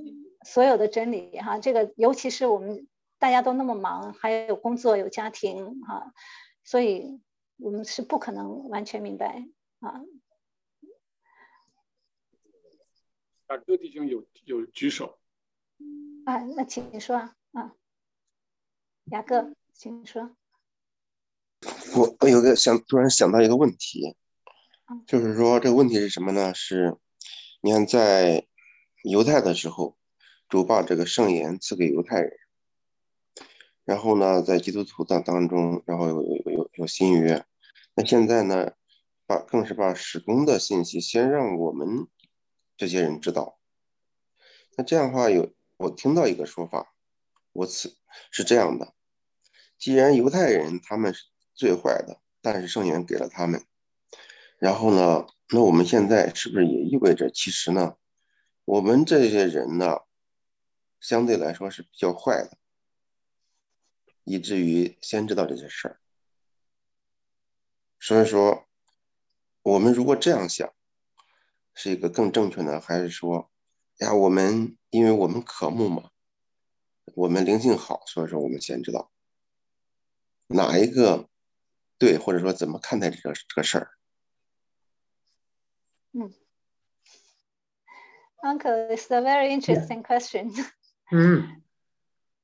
所有的真理哈。这个尤其是我们大家都那么忙，还有工作有家庭哈，所以我们是不可能完全明白啊。啊各弟兄有有举手，啊，那请说啊，啊，雅各，请说。我我有个想突然想到一个问题，就是说这个问题是什么呢？是，你看在犹太的时候，主把这个圣言赐给犹太人，然后呢，在基督徒当当中，然后有有有有新约，那现在呢，把更是把使工的信息先让我们这些人知道。那这样的话有我听到一个说法，我此是这样的，既然犹太人他们是最坏的，但是圣言给了他们。然后呢，那我们现在是不是也意味着，其实呢，我们这些人呢，相对来说是比较坏的，以至于先知道这些事儿。所以说，我们如果这样想，是一个更正确呢，还是说，呀，我们因为我们渴慕嘛，我们灵性好，所以说我们先知道哪一个对，或者说怎么看待这个这个事儿？Uncle, it's a very interesting question. Mm,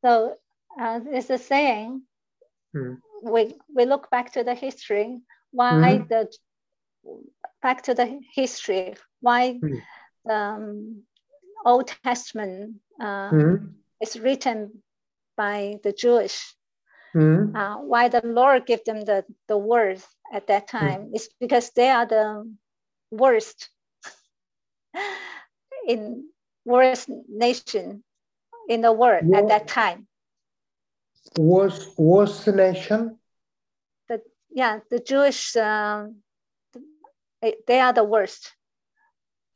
So uh, it's a saying. mm, We we look back to the history. Why Mhm. the back to the history? Why Mm. um, Old Testament uh, mm, is written by the Jewish? mm, Uh, why the Lord gave them the the words at that time? It's because they are the worst in worst nation in the world at that time. Worst, worst was the nation? yeah, the Jewish, um, they- are the worst.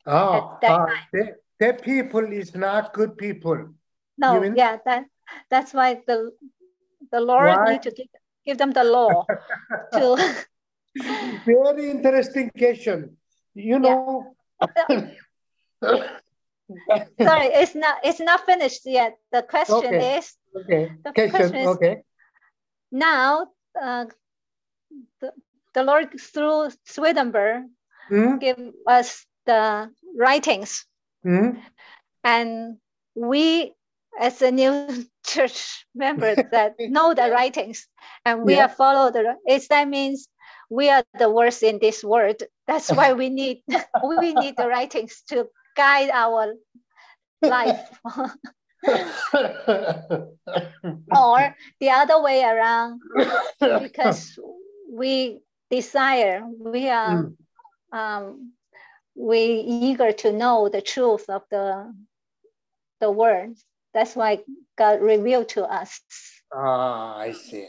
Ah, that ah, that, that people is not good people. No, yeah, that that's why the the Lord Why? need to give, give them the law to. Very interesting question. You know. Sorry, it's not it's not finished yet. The question Okay. is okay. the Question. question is- Okay. now uh, the, the Lord through Swedenborg Hmm? give us the writings Hmm? and we as a new church member that know the writings and we Yeah. are follow the it's that means we are the worst in this world that's why we need we need the writings to guide our life or the other way around because we desire we are Mm. um, we eager to know the truth of the the word that's why god revealed to us Ah, I see.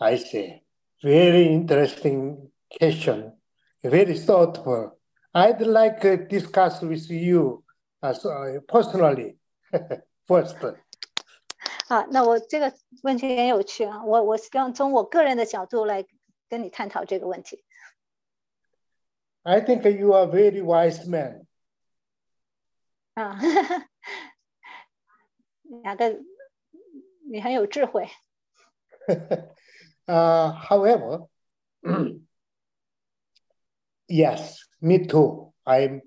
I see. Very interesting question. Very thoughtful. I'd like to discuss with you as uh, personally first. 啊，那我这个问题很有趣啊，我我希望从我个人的角度来跟你探讨这个问题。 I think you are very wise man. 啊，两个你很有智慧 uh, however, yes, me too. I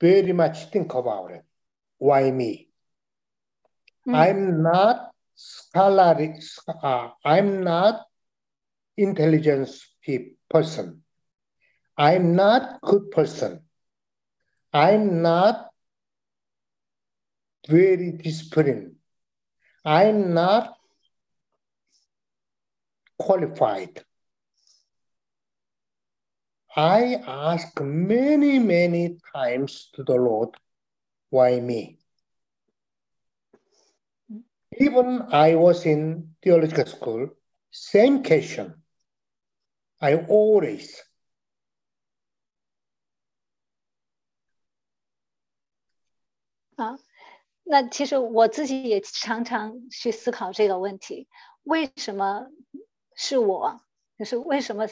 very much think about it. Why me? I'm not scholarly. Uh, I'm not intelligence pe- person. I'm not good person. I'm not very disciplined. I'm not qualified. I ask many, many times to the Lord, why me? Even I was in theological school, same question. I always 啊，那其实我自己也常常去思考这个问题：为什么是我？就是为什么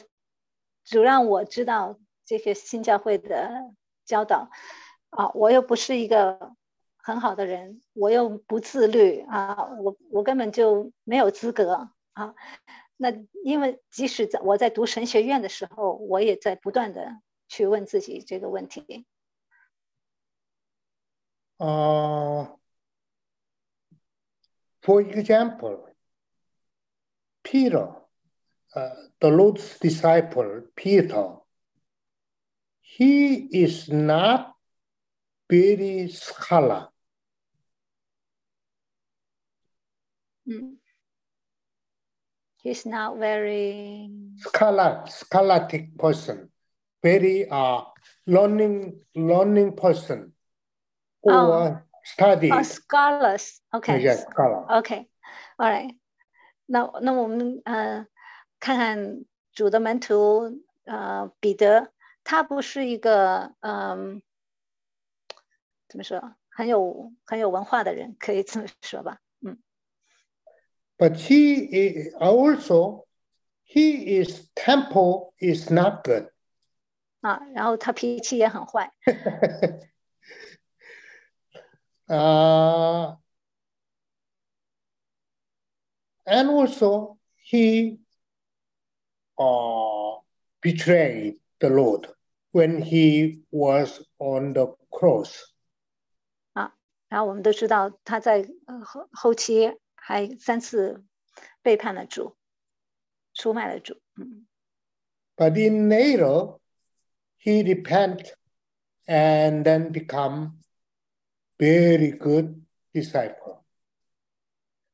主让我知道这些新教会的教导啊？我又不是一个很好的人，我又不自律啊，我我根本就没有资格啊。那因为即使在我在读神学院的时候，我也在不断的去问自己这个问题。Uh, for example, Peter, uh, the Lord's disciple, Peter, he is not very scholar. 嗯，He's not very scholar, scholastic person, very uh, learning, learning person, or Oh. study. oh scholars. Okay. Yes, scholar. OK, all right. 那那我们呃 看看主的门徒呃彼得，他不是一个嗯、怎么说很有很有文化的人，可以这么说吧？嗯 But he i- also, he is temper is not good. 啊，然后他脾气也很坏 Uh, and also he uh, betrayed the Lord when he was on the cross. 然后我们都知道他在呃后后期还三次背叛了主，出卖了主。嗯， But in later, he repent and then become very good disciple.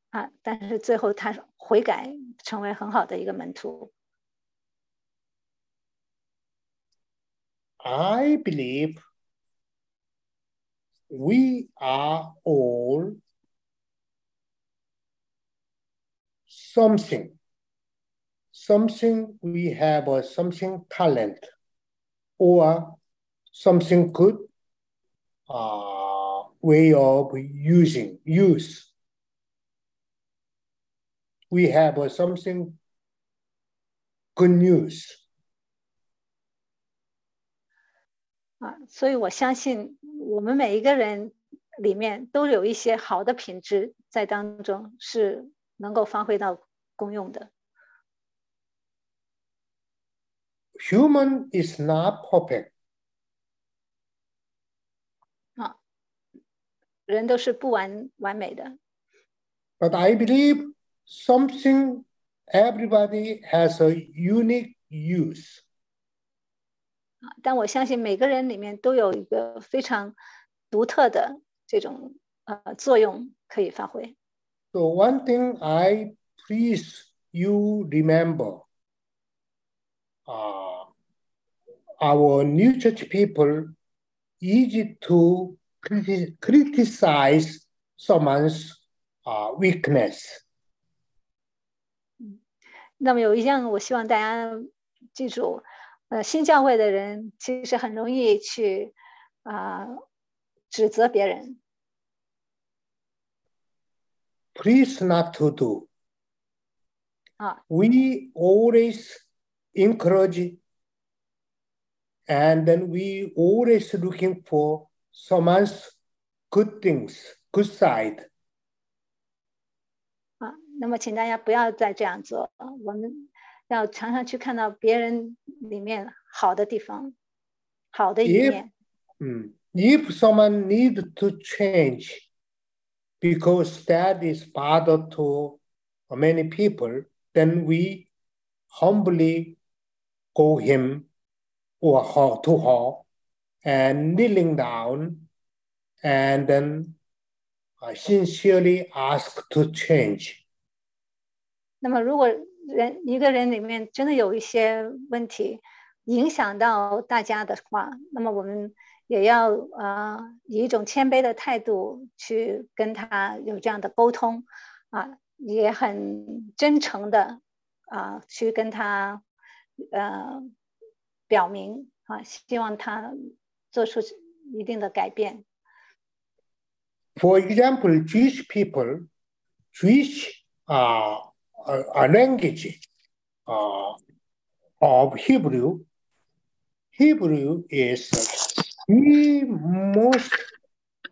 啊，但是最后他悔改，成为很好的一个门徒。 I believe we are all something. Something we have a something talent or something good uh, way of using use. We have a something good news. 啊，所以我相信我们每一个人里面都有一些好的品质在当中，是能够发挥到功用的。Human is not perfect. 啊，人都是不完完美的，But I believe something everybody has a unique use. 啊，但我相信每个人里面都有一个非常独特的这种呃作用可以发挥。 So one thing I please you remember, uh, our new church people easy to criti- criticize someone's uh, weakness. 那么有一样，我希望大家记住， 呃，新教会的人其实很容易去啊、指责别人， Please not to do. Ah. We always encourage and then we always looking for someone's good things, good side. 啊，那么请大家不要再这样做，我们 要常常去看到别人里面好的地方，好的一 If- 面。 Mm. If someone need to change, because that is bother to many people, then we humbly go him or her to her and kneeling down and then uh, sincerely ask to change. 那么，如果 人一个人里面真的有一些问题影响到大家的话，那么我们也要呃以一种谦卑的态度去跟他有这样的沟通啊，也很真诚的啊去跟他呃表明啊，希望他做出一定的改变。For example, Jewish people, Jewish uh, uh, language of Hebrew, Hebrew is the most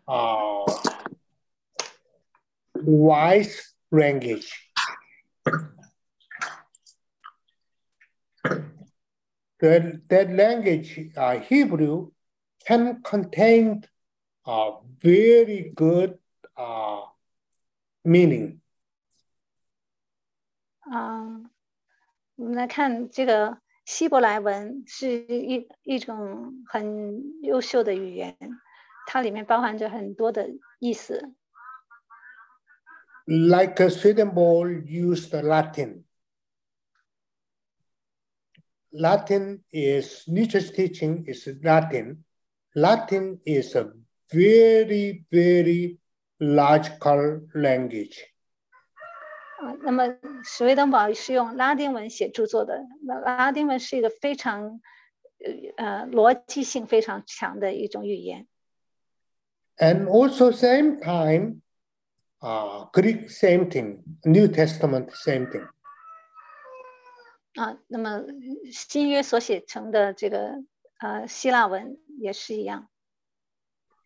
uh, wise language. That, that language, uh, Hebrew, can contain uh, very good uh, meaning. 啊，我们来看这个希伯来文是一一种很优秀的语言，它里面包含着很多的意思。Like a Swedenborg used Latin. Latin is Nietzsche's teaching is Latin. Latin is a very, very logical language. 啊，那么史威登堡是用拉丁文写著作的，那拉丁文是一个非常呃呃逻辑性非常强的一种语言。And also same time, uh, Greek same thing, New Testament same thing. 啊，那么新约所写成的这个呃希腊文也是一样。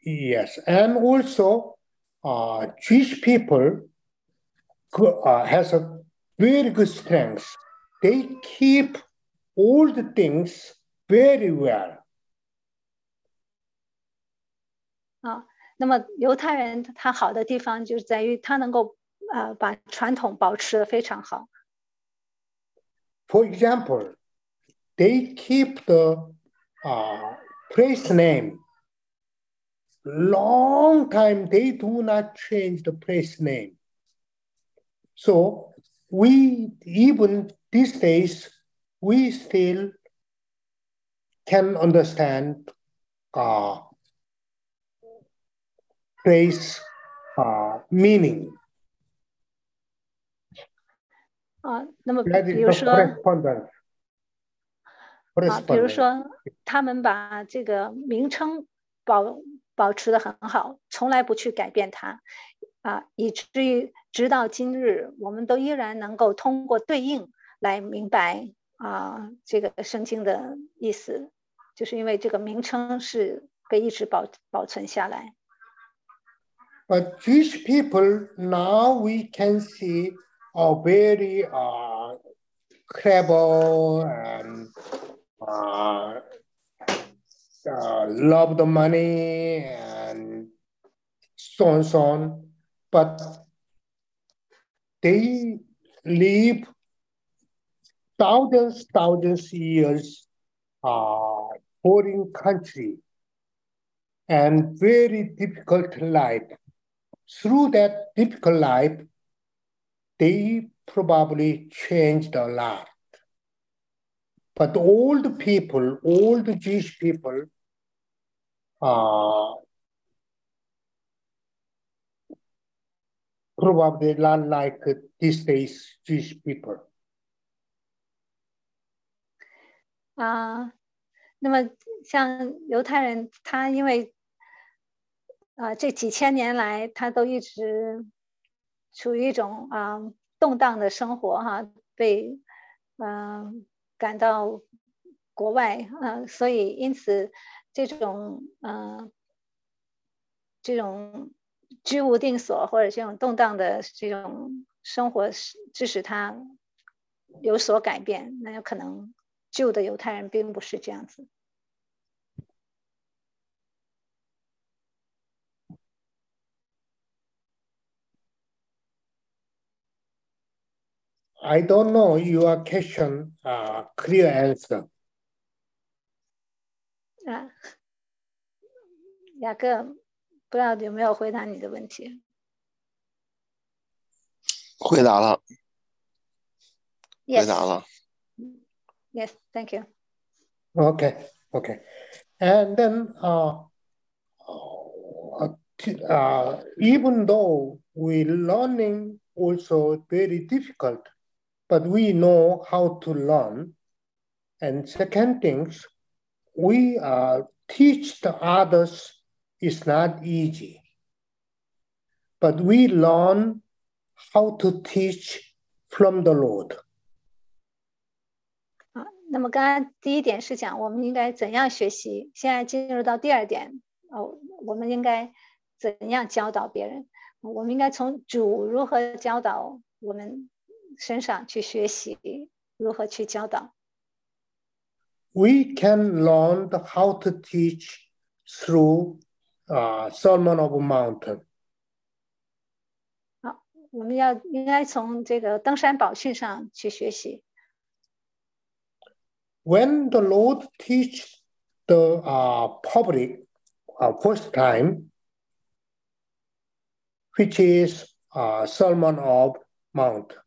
Yes, and also uh, Jewish people uh, has a very good strength. They keep all the things very well. 啊，那么犹太人他好的地方就是在于他能够呃把传统保持的非常好。 For example, they keep the uh, place name. Long time they do not change the place name. So we even these days we still can understand uh, place uh, meaning. 啊，那么 That 比 is 如 the 说 correspondence. 啊，比如 Correspondence. 说他们把这个名称保保持的很好，从来不去改变它， 啊，以至于直到今日，我们都依然能够通过对应来明白啊这个圣经的意思，就是因为这个名称是被一直保保存下来。But Jewish people now we can see are very uh, clever and uh, uh, love the money and so on so on. But they live thousands, thousands years uh, foreign country and very difficult life through that difficult life, they probably changed a lot. But the people, all the Jewish people, uh, probably not like these days Jewish people. 啊，那么像犹太人，他因为啊这几千年来，他都一直处于一种啊动荡的生活哈，被嗯、赶到国外啊，所以因此这种嗯、呃这种居无定所或者这种动荡的这种生活，使致使他有所改变，那有可能旧的犹太人并不是这样子。I don't know your question, uh, clear answer. 啊，雅各，不知道有没有回答你的问题？回答了，回 Yes, 答了。 yes, thank you. Okay, okay. And then uh, uh, t- uh, even though we learning also very difficult, but we know how to learn. And second things, we uh, teach the others is not easy. But we learn how to teach from the Lord. 啊，那么刚刚第一点是讲我们应该怎样学习，现在进入到第二点，哦，我们应该怎样教导别人？我们应该从主如何教导我们身上去学习，如何去教导。 we can learn the how to teach through uh, Sermon of Mountain. 我们要应该从这个登山宝训上去学习。 When the Lord teach the uh, public uh, first time, which is uh, Sermon of Mount.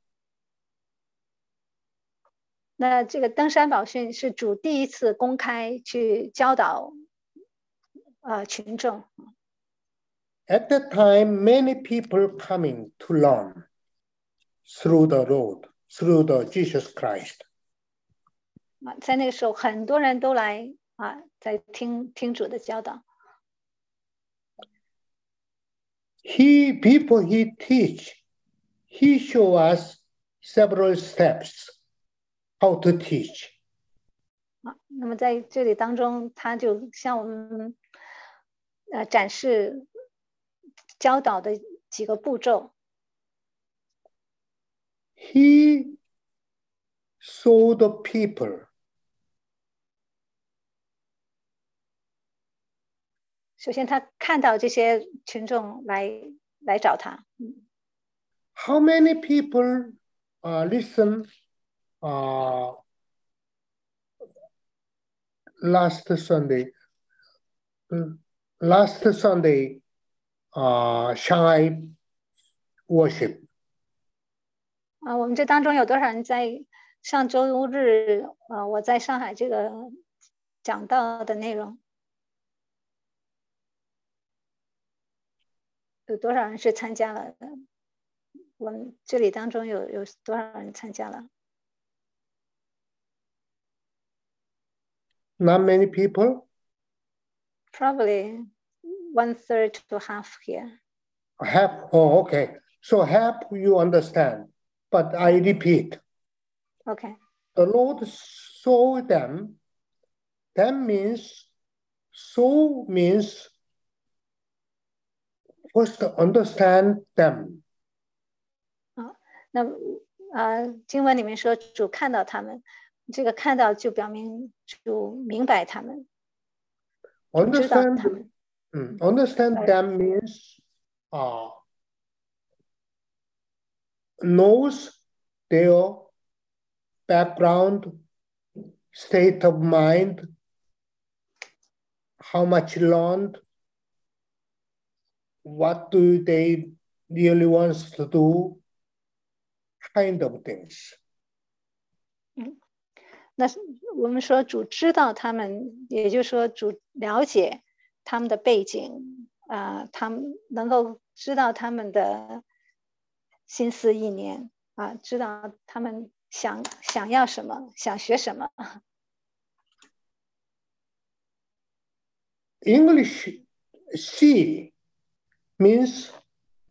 那这个登山宝训是主第一次公开去教导 呃群众， At that time, many people coming to learn through the road, through the Jesus Christ. 啊，在那个时候很多人都来啊，在听听主的教导。 He before he teach, he show us several steps how to teach. 啊，那么在这里当中，他就向我们 呃展示教导的几个步骤。He saw the people. 首先，他看到这些群众来来找他，How many people uh, listen uh, last Sunday? uh, Last Sunday, uh, Shanghai worship. 啊，我们这当中有多少人在上周日，呃，我在上海这个讲到的内容，有多少人是参加了的？我们这里当中有有多少人参加了？Not many people. Probably one third to half here. Half. Oh, okay. So half you understand, but I repeat. OK， the Lord saw them. That means, so means first understand them. 那呃，经文里面说主看到他们，这个看到就表明主明白他们，知道 Understand, mm, understand Right. them means uh, knows their background, state of mind, how much learned, what do they really wants to do, kind of things. 那是我们说主知道他们，也就是说主了解他们的背景啊、他们能够知道他们的心思意念啊、知道他们想想要什么，想学什么。English see means,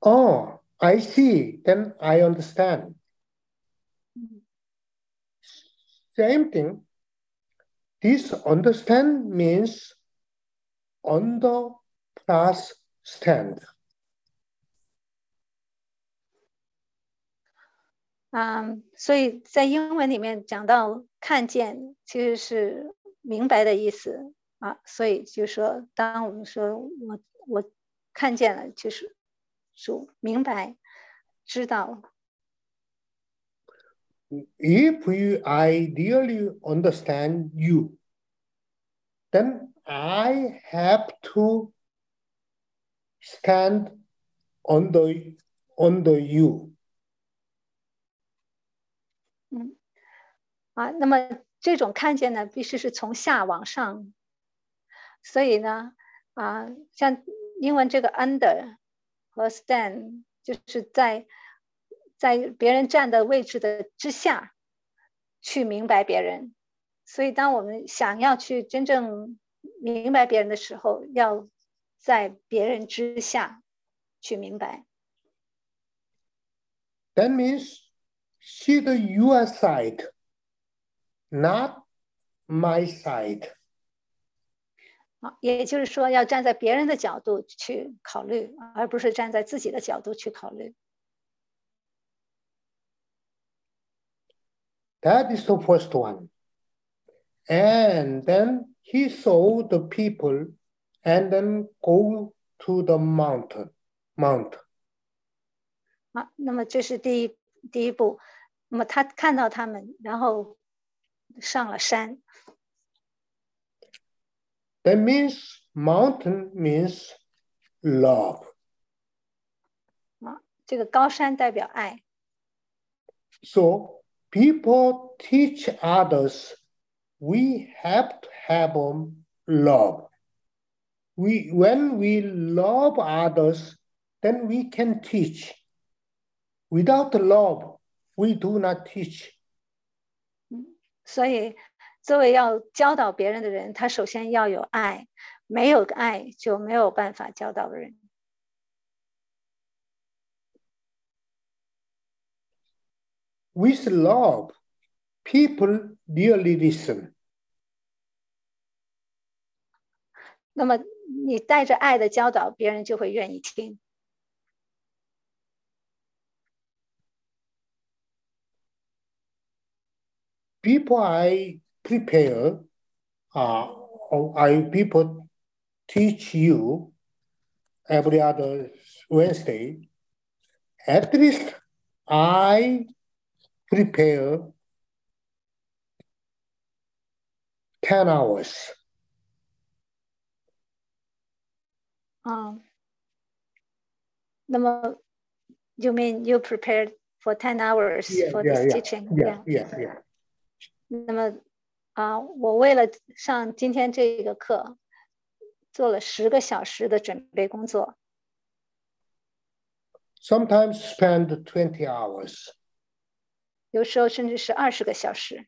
oh, I see, then I understand. Same thing. This understand means under plus stand. 啊、所以在英文里面讲到看见，其实是明白的意思啊。所以就说，当我们说我我看见了，就是主明白、知道。If you, I really understand you, then I have to stand under, under you. 啊，那么这种看见呢，必须是从下往上。所以呢，啊，像英文这个 under 和 stand，就是在 在别人站的位置的之下去明白别人。所以，当我们想要去真正明白别人的时候，要在别人之下去明白。That means see the your side, not my side. 啊，也就是说，要站在别人的角度去考虑，而不是站在自己的角度去考虑。That is the first one. And then he saw the people and then go to the mountain. Mount. 啊，那么这是第一第一步。那么他看到他们，然后上了山。 That means mountain means love. 这个高山代表爱， So people teach others. We have to have um, love. We when we love others, then we can teach. Without love, we do not teach. 所以作为要教导别人的人，他首先要有爱，没有爱就没有办法教导人。 with love, people really listen. 那么你带着爱的教导，别人就会愿意听。People I prepare, uh, I people teach you every other Wednesday. At least I prepare 10 hours. 啊，那么 you mean you prepared for 10 hours Yeah, for yeah, this yeah, teaching? Yeah, yeah, yeah. 那么啊，我为了上今天这个课，做了十个小时的准备工作， Sometimes spend 20 hours 有时候甚至是二十个小时。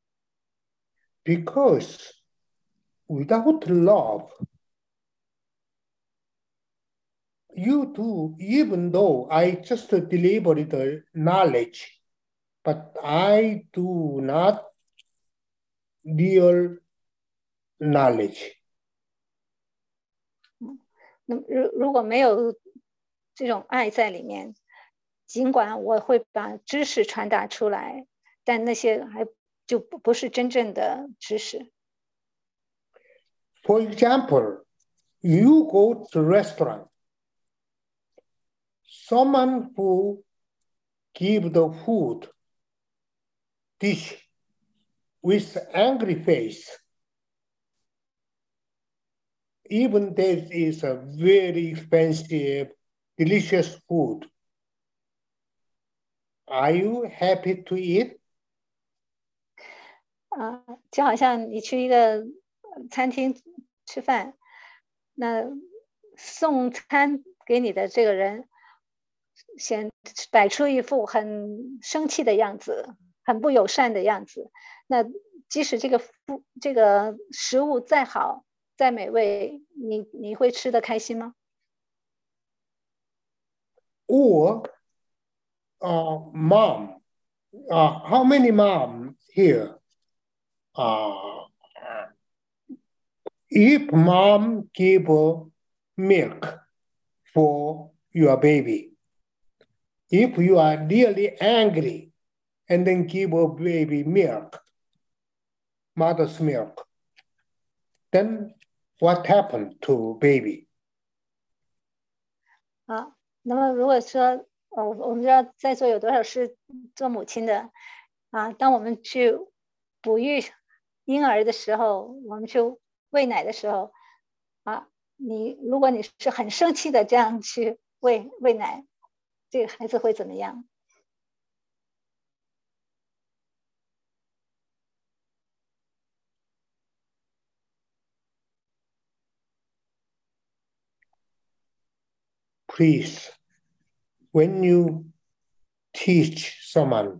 because without love, you do, even though I just deliver the knowledge, but I do not real knowledge. 那么如如果没有这种爱在里面，尽管我会把知识传达出来， 但那些还就不不是真正的知识。 For example, you go to restaurant. Someone who give the food dish with angry face. Even this is a very expensive, delicious food. Are you happy to eat? 啊，就好像你去一个餐厅吃饭，那送餐给你的这个人显摆出一副很生气的样子，很不友善的样子。那即使这个不这个食物再好再美味，你你会吃的开心吗？Or uh, mom, uh, how many mom here? Uh, if mom give uh, milk for your baby, if you are really angry and then give a baby milk, mother's milk, then what happened to baby? 啊，那么如果说，呃，我我们知道在座有多少是做母亲的啊？当我们去哺育 婴儿的时候，我们去喂奶的时候，啊，你如果你是很生气的这样去喂喂奶，这个孩子会怎么样？please, when you teach someone,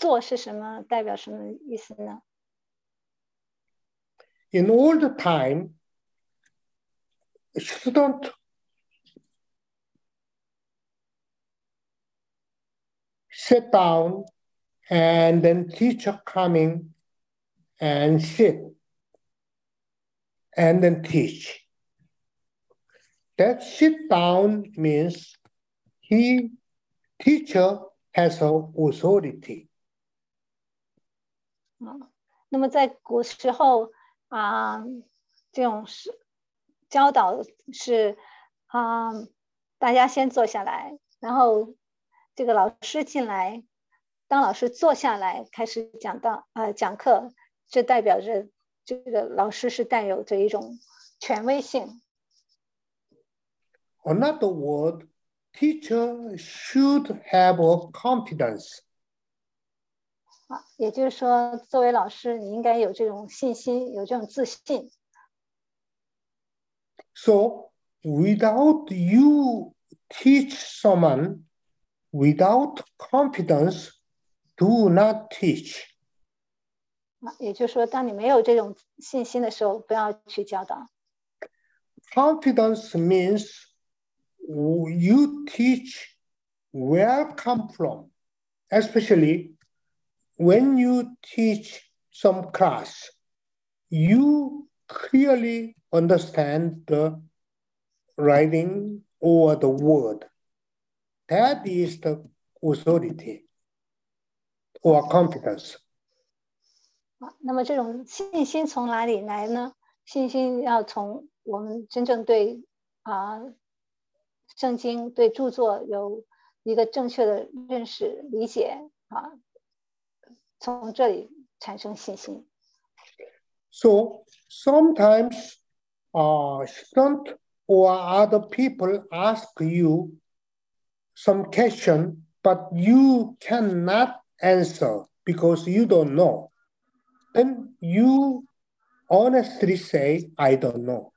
啊，坐是什么？代表什么意思呢？ In all the time, student sit down and then teacher coming and sit and then teach. That sit down means he teacher has a authority. 啊，那么在古时候啊，这种是教导是啊，大家先坐下来，然后这个老师进来，当老师坐下来开始讲到呃讲课，这代表着这个老师是带有着一种权威性。Another word, teacher should have a confidence. 啊，也就是说，作为老师，你应该有这种信心，有这种自信。 So without you teach someone without confidence, do not teach. 啊，也就是说，当你没有这种信心的时候，不要去教导。 Confidence means you teach where come from, especially when you teach some class, you clearly understand the writing or the word. That is the authority or confidence. 啊，那么这种信心从哪里来呢？信心要从我们真正对啊圣经、对着作有一个正确的认识、理解啊， 从这里产生信心。 So sometimes uh, student or other people ask you some question, but you cannot answer because you don't know. Then you honestly say, I don't know.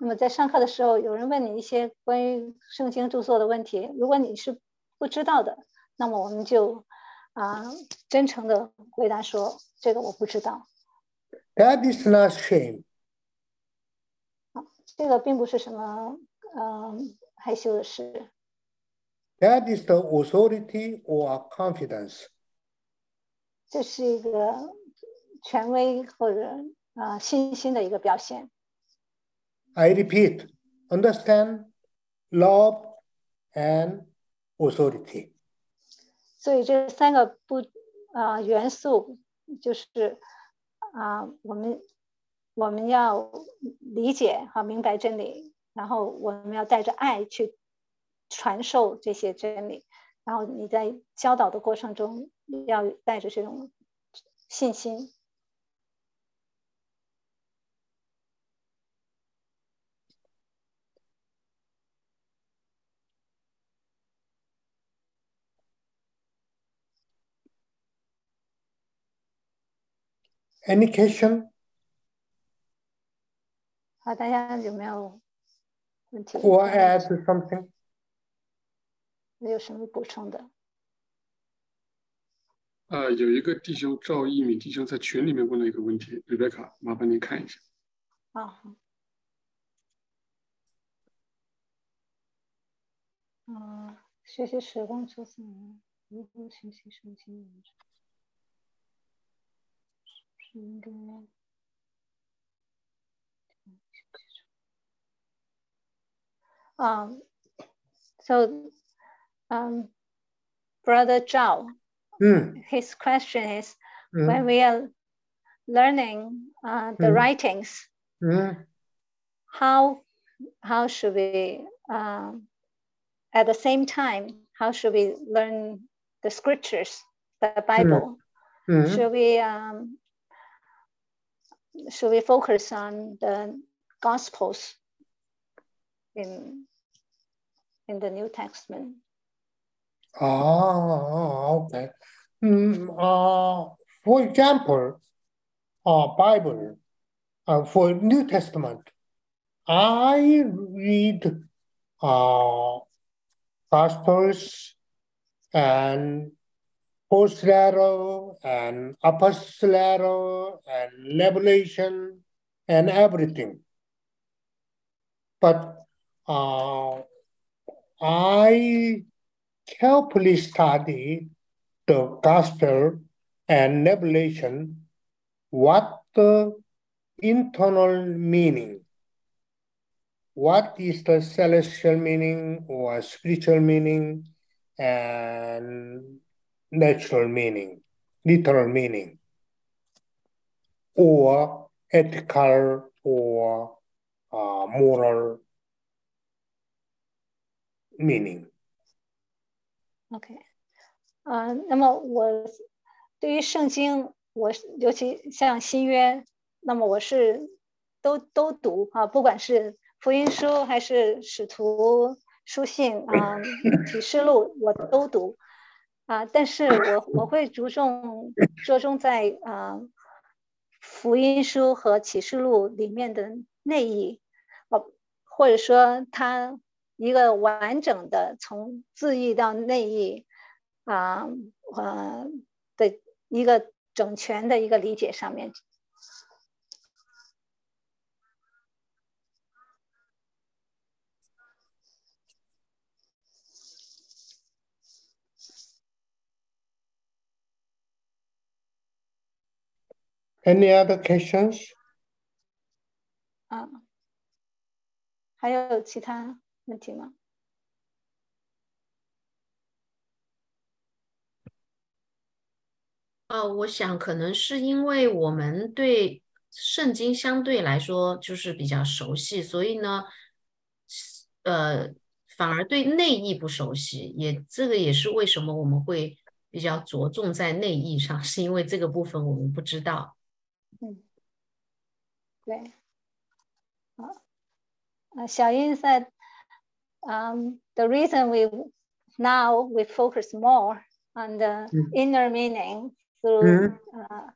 那么在上课的时候，有人问你一些关于圣经着作的问题，如果你是不知道的，那么我们就 啊真诚的回答说这个我不知道。That is not shame. 这个并不是什么嗯害羞的事，That is the authority or confidence. 这是一个权威或者啊、呃信心的一个表现。I repeat, understand, love, and authority. 所以这三个不啊、元素就是啊、我们我们要理解和明白真理，然后我们要带着爱去传授这些真理，然后你在教导的过程中要带着这种信心。Any question 好，大家有没有问题？or add something? 没有什么补充的？呃，有一个弟兄赵一鸣弟兄在群里面问了一个问题，Rebecca，麻烦您看一下。啊，好嗯，学习时光出自如何学习圣经？Um, so, um, Brother Zhao, mm. his question is mm. when we are learning uh, the mm. writings, hmm. how how should we uh, at the same time how should we learn the scriptures, the hmm. Bible? Hmm. Should we um, should we focus on the Gospels in in the New Testament? Ah, okay. Mm, uh, for example, uh, Bible, uh, for New Testament, I read uh, Gospels and Post letter and Apostle letter and Revelation and everything. But uh, I carefully study the gospel and revelation, what the internal meaning, what is the celestial meaning or spiritual meaning and natural meaning, literal meaning, or ethical or uh, moral meaning. Okay. 呃，那么我对于圣经，我尤其像新约，那么我是都都读啊，不管是福音书还是使徒书信啊、启示录，我都读啊。但是我我会着重着重在啊福音书和启示录里面的内意，哦，或者说它一个完整的从字义到内意啊呃的一个整全的一个理解上面。Any other questions? 啊，还有其他问题吗？哦，我想可能是因为我们对圣经相对来说就是比较熟悉，所以呢，呃，反而对内意不熟悉。也这个也是为什么我们会比较着重在内意上，是因为这个部分我们不知道。Okay. Uh, Xiaoyin said, um, the reason we now we focus more on the mm. inner meaning through mm. uh,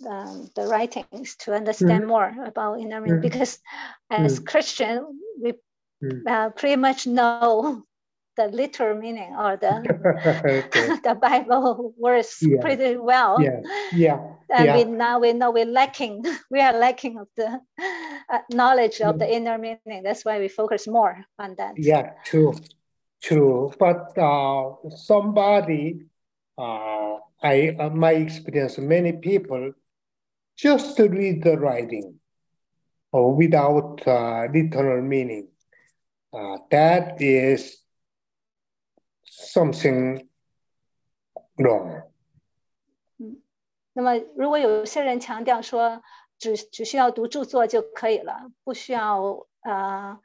the, the, writings to understand mm. more about inner meaning mm. because as mm. Christian we mm. uh, pretty much know the literal meaning or the the Bible words Yeah. pretty well. Yeah, yeah, And yeah. we now we know we're lacking, we are lacking of the uh, knowledge of the inner meaning. That's why we focus more on that. Yeah, true, true. But uh, somebody, uh, I, uh, my experience, many people just to read the writing or without uh, literal meaning. Uh, that is something wrong. 嗯那么，如果有些人强调说只只需要读著作就可以了，不需要呃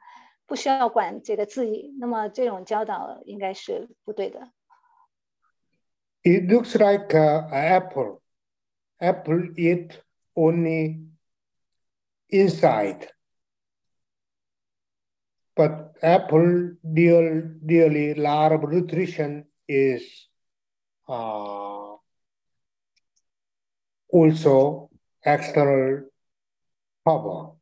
不需要管这个字义，那么这种教导应该是不对的。It looks like uh, a apple. Apple eat only inside. But apple real really lot of nutrition is uh, also external power.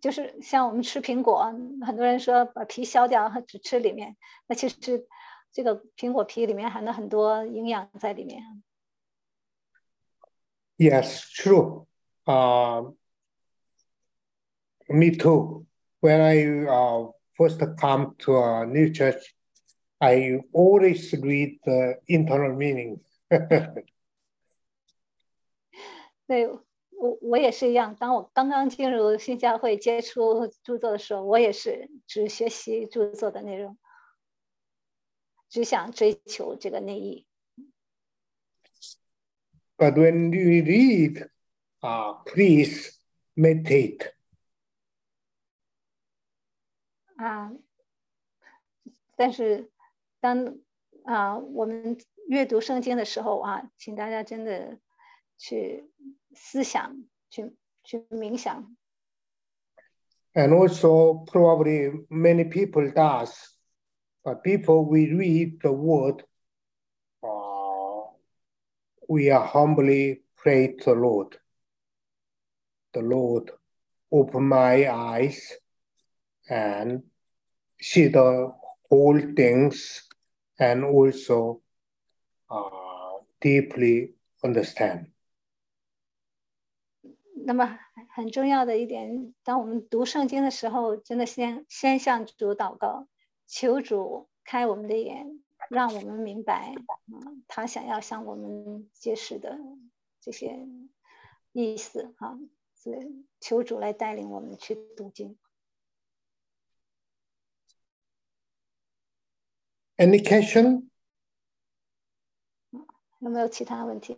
就是像我们吃苹果，很多人说把皮削掉，只吃里面，那其实这个苹果皮里面含了很多营养在里面。 Yes, true. Um, me too. When I uh, first come to a new church, I always read the internal meaning. 对我我也是一样，当我刚刚进入新教会接触着作的时候，我也是只学习着作的内容，只想追求这个内意。 But when you read, uh, please meditate. 啊，但是当啊我们阅读圣经的时候啊，请大家真的去思想，去去冥想。 And also probably many people does, but before we read the word, uh, we are humbly pray to the Lord. The Lord, open my eyes and see the whole things and also uh, deeply understand. 那么很重要的一点，当我们读圣经的时候，真的先先向主祷告，求主开我们的眼，让我们明白，嗯，他想要向我们揭示的这些意思啊，所以求主来带领我们去读经。Any question? 有没有其他问题？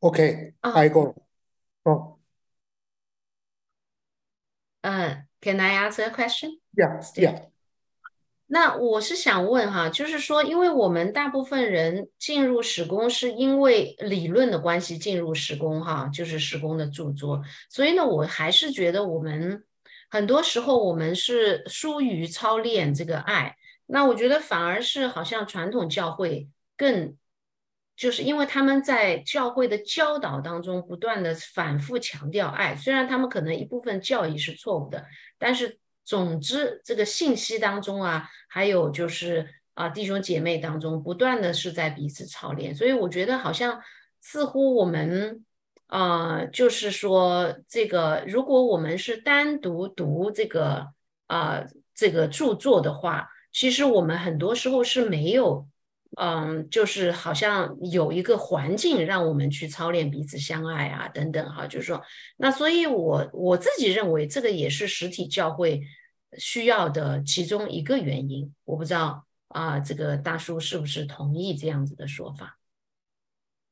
Okay, Uh, I go. Oh, 呃，Can I ask a question？ yeah, yeah. 那我是想问哈，就是说，因为我们大部分人进入史工是因为理论的关系进入史工哈，就是史工的着作，所以呢，我还是觉得我们很多时候我们是疏于操练这个爱。 那我觉得反而是好像传统教会更，就是因为他们在教会的教导当中不断的反复强调爱，虽然他们可能一部分教义是错误的，但是总之这个信息当中啊，还有就是啊弟兄姐妹当中，不断的是在彼此操练，所以我觉得好像似乎我们啊，就是说这个，如果我们是单独读这个啊这个著作的话，其实我们很多时候是没有。嗯，就是好像有一个环境让我们去操练彼此相爱啊，等等哈，就是说，那所以我我自己认为这个也是实体教会需要的其中一个原因。我不知道啊，这个大叔是不是同意这样子的说法？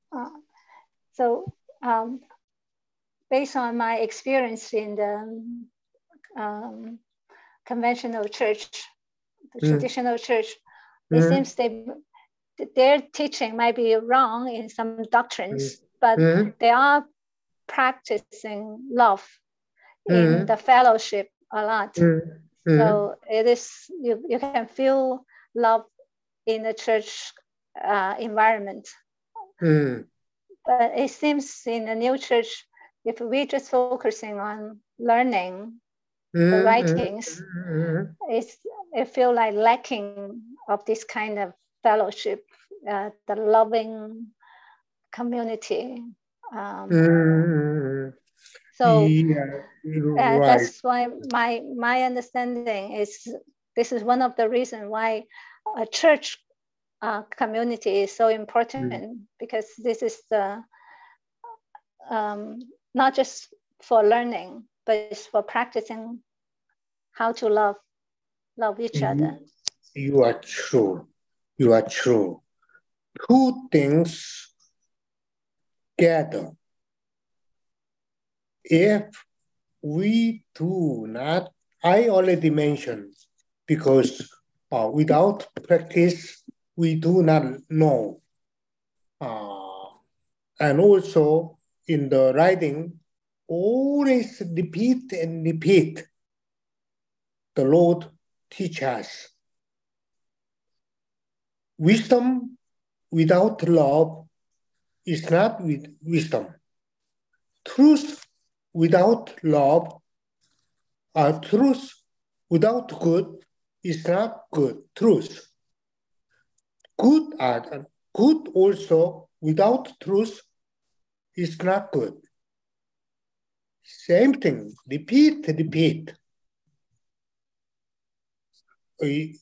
啊，So um, based on my experience in the um conventional church, the traditional church, it seems they their teaching might be wrong in some doctrines, but Mhm. they are practicing love in Mhm. the fellowship a lot. Mm, mm, So it is you, you can feel love in the church uh, environment. mm, But it seems in the new church, if we just focusing on learning the mm, writings, mm, it's it feel like lacking of this kind of fellowship, uh, the loving community. Um, mm, so yeah, uh, right. that's why my my understanding is this is one of the reasons why a church uh, community is so important because this is the um, not just for learning but it's for practicing how to love love each other. You are true. You are true. Two things gather. If we do not, I already mentioned, because uh, without practice, we do not know. Uh, and also in the writing, always repeat and repeat. The Lord teach us. Wisdom without love is not with wisdom. Truth without love, or truth without good is not good. Truth. Good, uh, good also without truth is not good. Same thing. Repeat, repeat. We,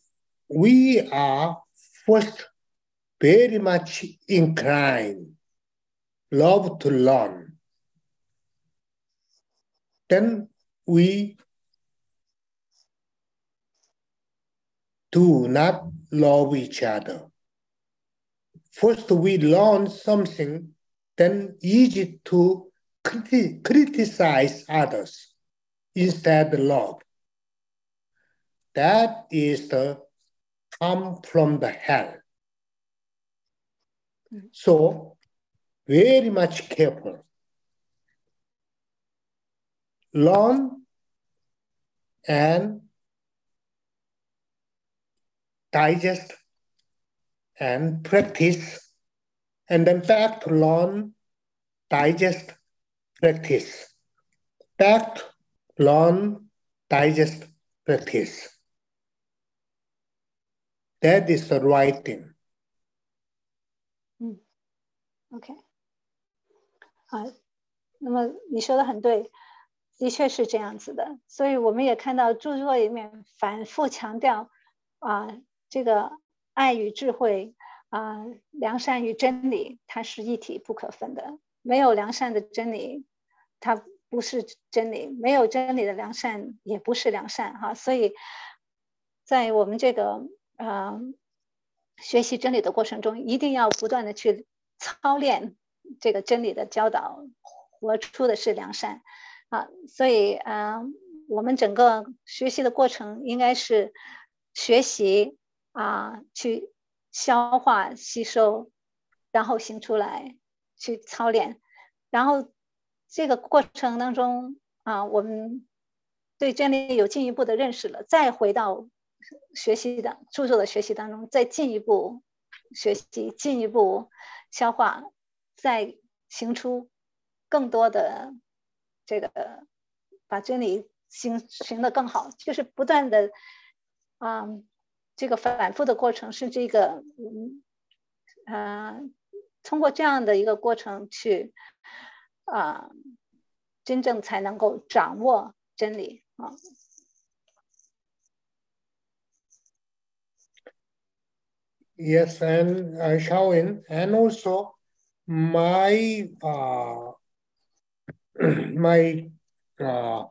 are first very much inclined, love to learn. Then we do not love each other. First, we learn something, then easy to criti- criticize others instead love. That is the come from the hell. So, very much careful. Learn and digest and practice, and then back to learn, digest, practice. Back learn, digest, practice. That is the right thing. OK，好，那么你说的很对，的确是这样子的。所以我们也看到著作里面反复强调啊，这个爱与智慧啊，良善与真理，它是一体不可分的。没有良善的真理，它不是真理；没有真理的良善，也不是良善。哈，所以在我们这个呃学习真理的过程中，一定要不断的去。操练这个真理的教导，活出的是良善啊，所以呃，我们整个学习的过程应该是学习啊，去消化吸收，然后行出来，去操练，然后这个过程当中啊，我们对真理有进一步的认识了，再回到学习的著作的学习当中，再进一步学习，进一步。消化，再行出更多的这个，把真理行行的更好，就是不断的啊、这个反复的过程是这个嗯啊、通过这样的一个过程去啊、真正才能够掌握真理啊。Yes, and uh, Shaolin, and also my uh, my uh,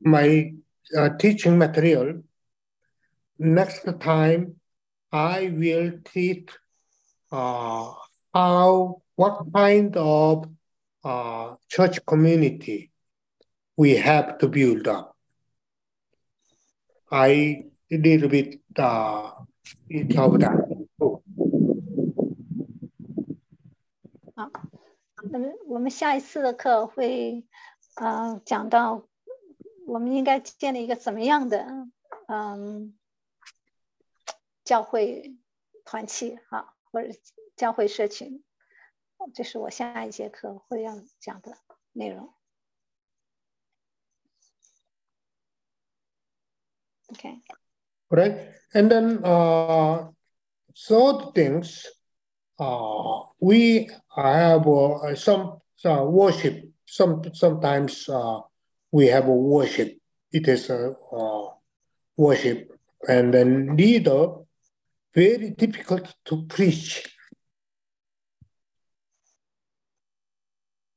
my uh, teaching material. Next time, I will teach uh, how what kind of uh, church community we have to build up. I a little bit uh, it's of that. 那么我们下一次的课会呃讲到我们应该建立一个怎么样的嗯教会团契啊，或者教会社群，这是我下一节课会要讲的内容。OK，right? And then uh, third things, uh, we have uh, some uh, worship. Some sometimes uh, we have a worship. It is a uh, worship, and then leader very difficult to preach.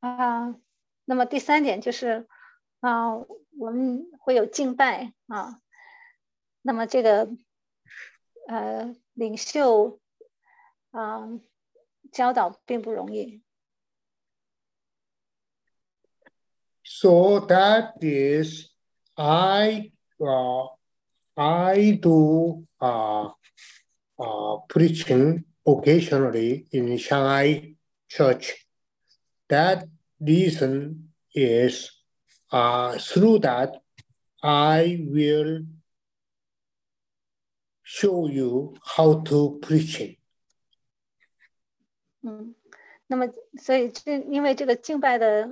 啊，那么第三点就是啊，我们会有敬拜啊， 那么这个呃领袖啊教导并不容易。 So that is, I uh, I do uh, uh, preaching occasionally in Shanghai church. That reason is uh, through that I will show you how to preaching. 嗯，那么所以这因为这个敬拜的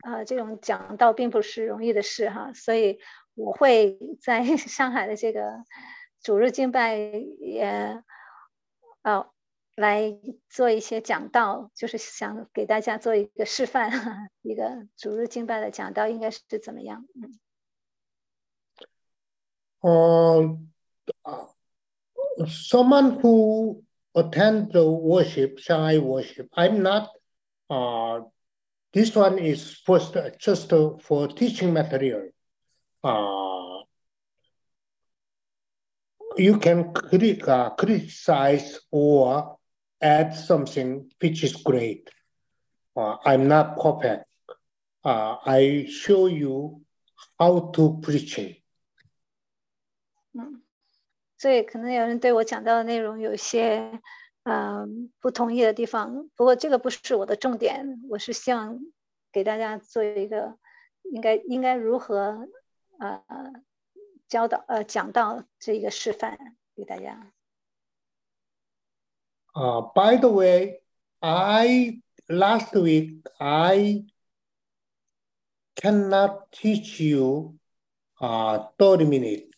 啊、这种讲道并不是容易的事哈，所以我会在 上海的这个主日敬拜也啊、来做一些讲道，就是想给大家做一个示范，哈一个主日敬拜的讲道应该是怎么样。嗯 Um, uh, someone who attend the worship, Shanghai worship, I'm not. Uh, this one is first just for teaching material. Uh, you can crit- uh, criticize or add something which is great. Uh, I'm not perfect. Uh, I show you how to preaching. 嗯，所以可能有人对我讲到的内容有一些嗯不同意的地方，不过这个不是我的重点，我是希望给大家做一个应该应该如何呃教导呃讲到这一个示范给大家。Uh, by the way, I last week I cannot teach you uh, 30 minutes.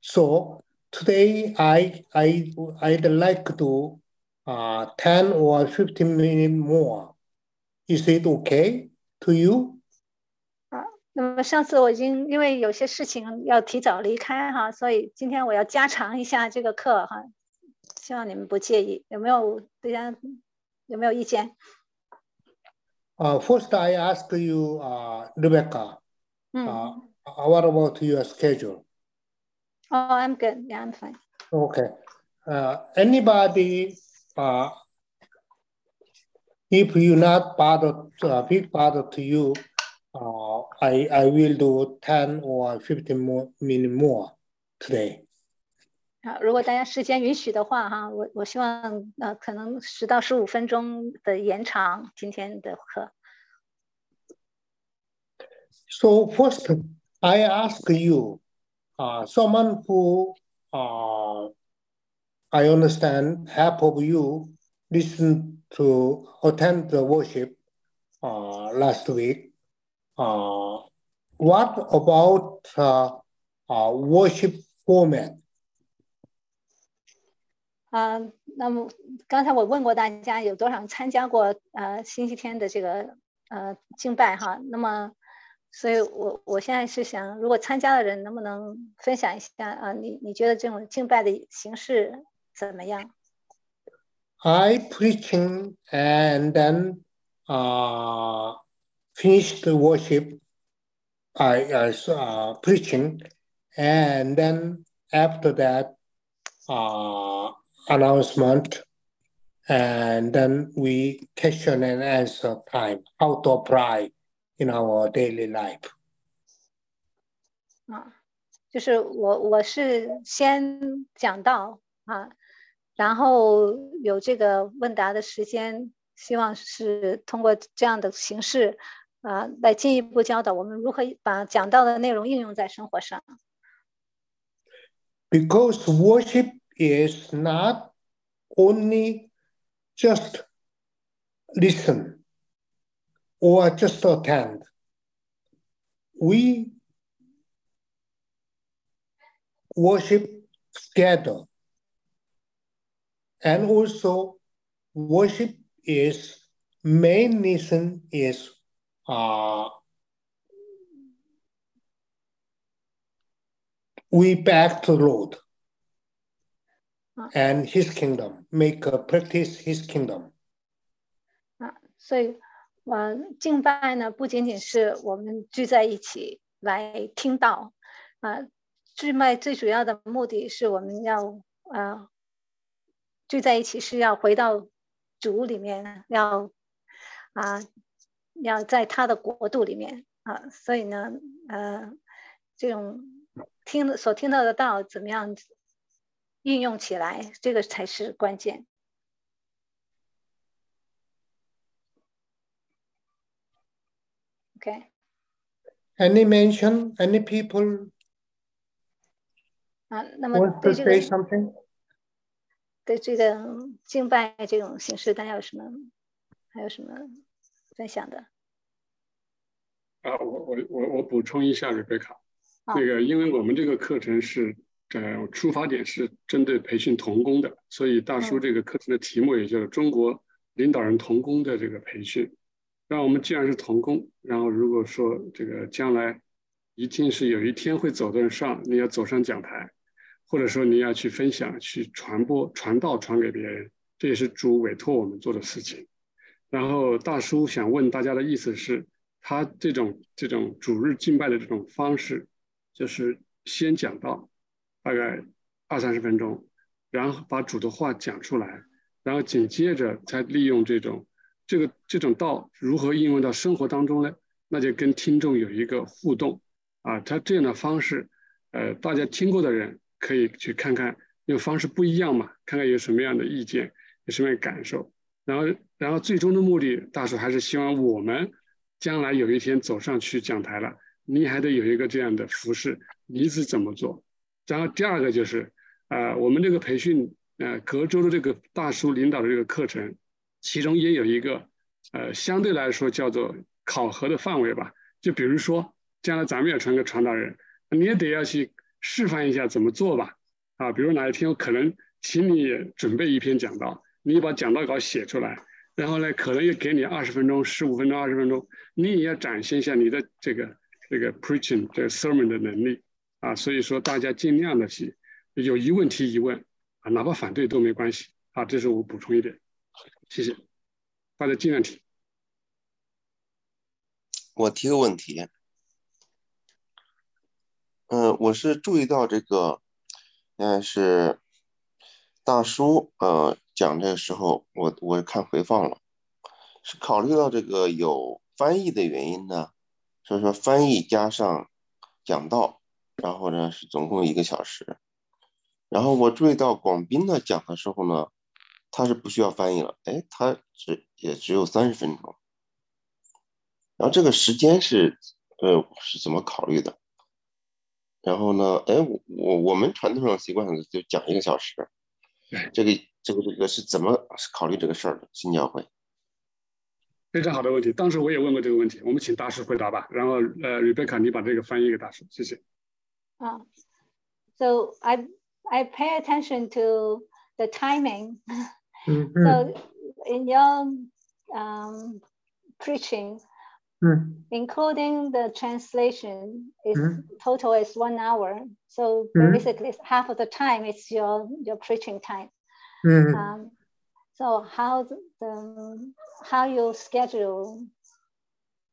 So today I I I'd like to uh, 10 or 15 minutes more. Is it okay to you? 那么上次我已经因为有些事情要提早离开哈，所以今天我要加长一下这个课哈，希望你们不介意。有没有大家有没有意见？ Uh, first, I ask you, uh, Rebecca, 嗯 uh, what about your schedule? 哦、i m good, yeah, I'm fine. Okay. Uh, anybody, uh, if you not bothered, uh, big bother to you, uh, I, I will do 10 or 15 more minute more today. 啊，如果大家时间允许的话哈，我我希望呃可能十到十五分钟的延长今天的课。 So first, I ask you, uh, someone who, uh, I understand half of you listen to attend the worship uh, last week. Uh, what about uh, uh, worship format? 啊、那么刚才我问过大家有多少人参加过呃星期天的这个呃敬拜哈？那么， 所以我我现在是想，如果参加的人能不能分享一下啊、你你觉得这种敬拜的形式怎么样？ I preaching and then uh, finish the worship. I uh, s- uh, preaching and then after that uh, announcement and then we question and answer time how to apply In our daily life. 啊，就是我我是先讲到啊，然后有这个问答的时间，希望是通过这样的形式啊，来进一步教导我们如何把讲到的内容应用在生活上。because worship is not only just listen or just attend. We worship together. And also, worship is main reason is uh, we back to Lord uh. and His kingdom, make a practice His kingdom. Uh, 所以呃，敬拜呢，不仅仅是我们聚在一起来听道，啊，聚拜最主要的目的是我们要呃聚在一起是要回到主里面，要啊要在他的国度里面啊，所以呢，呃，这种听的所听到的道怎么样运用起来，这个才是关键。OK。Any mention, any people 啊，那么 want 对 to 这 say 个 something? 对这个敬拜这种形式，大家有什么还有什么分享的？啊，我我我我补充一下，瑞贝卡，好那个因为我们这个课程是呃出发点是针对培训童工的，所以大叔嗯这个课程的题目也就是中国领导人童工的这个培训。那我们既然是童工，然后如果说这个将来一定是有一天会走得上，你要走上讲台，或者说你要去分享、去传播、传道、传给别人，这也是主委托我们做的事情。然后大叔想问大家的意思是，他这种这种主日敬拜的这种方式，就是先讲到大概二三十分钟，然后把主的话讲出来，然后紧接着再利用这种这个这种道如何应用到生活当中呢？那就跟听众有一个互动啊，他这样的方式，呃，大家听过的人可以去看看，因为方式不一样嘛，看看有什么样的意见，有什么样的感受。然后，然后最终的目的，大叔还是希望我们将来有一天走上去讲台了，你还得有一个这样的服饰，你是怎么做？然后第二个就是，呃，我们这个培训，呃，隔周的这个大叔领导的这个课程，其中也有一个，呃，相对来说叫做考核的范围吧。就比如说，将来咱们要成个传道人，你也得要去示范一下怎么做吧。啊，比如哪一天我可能请你准备一篇讲道，你把讲道稿写出来，然后呢，可能也给你二十分钟、十五分钟、二十分钟，你也要展现一下你的这个这个 preaching 这个 sermon 的能力啊。所以说，大家尽量的去有疑问提疑问啊，哪怕反对都没关系啊。这是我补充一点，谢谢大家尽量提。我提个问题，嗯、我是注意到这个，嗯、是大叔呃讲这个时候，我我看回放了，是考虑到这个有翻译的原因呢，所以说翻译加上讲道，然后呢是总共一个小时，然后我注意到广斌呢讲的时候呢，他是不需要翻译了，哎，他只也只有三十分钟。然后这个时间是，呃，是怎么考虑的？然后呢，哎，我我我们传统上习惯就讲一个小时，这个这个这个是怎么考虑这个事儿的？新教会非常好的问题。当时我也问过这个问题，我们请大师回答吧。然后呃，Rebecca，你把这个翻译给大师，谢谢。啊、so I I pay attention to the timing. Mm, So in your um, preaching, mm, including the translation, is Mm. total is one hour. So Mm. basically, half of the time is your your preaching time. mm. Um, so how the how you schedule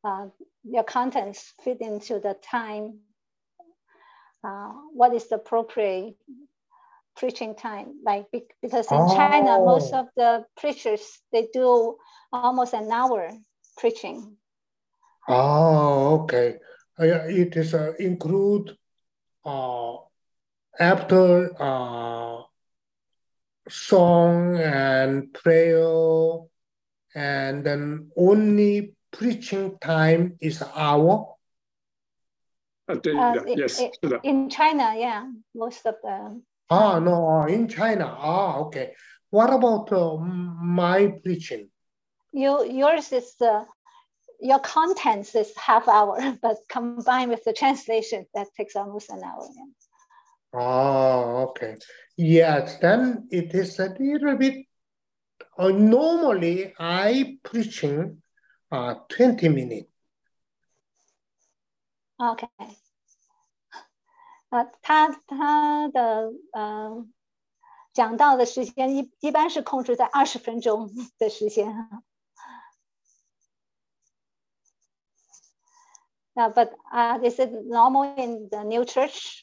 uh, your contents fit into the time? Uh, what is the appropriate preaching time like because in oh. china most of the preachers they do almost an hour preaching oh okay uh, it is uh, include uh, after uh, song and prayer and then only preaching time is hour uh, uh yes. In, in China, yeah, most of the Ah, no, uh, in China. Ah, okay. What about uh, my preaching? You yours is the your contents is half hour, but combined with the translation, that takes almost an hour. yeah. Ah, okay. Yes, then it is a little bit. Uh, normally, I preaching uh, 20 minutes. OK，呃，他他的呃讲到的时间一一般是控制在二十分钟的时间。Uh, but uh, is it normal in the new church?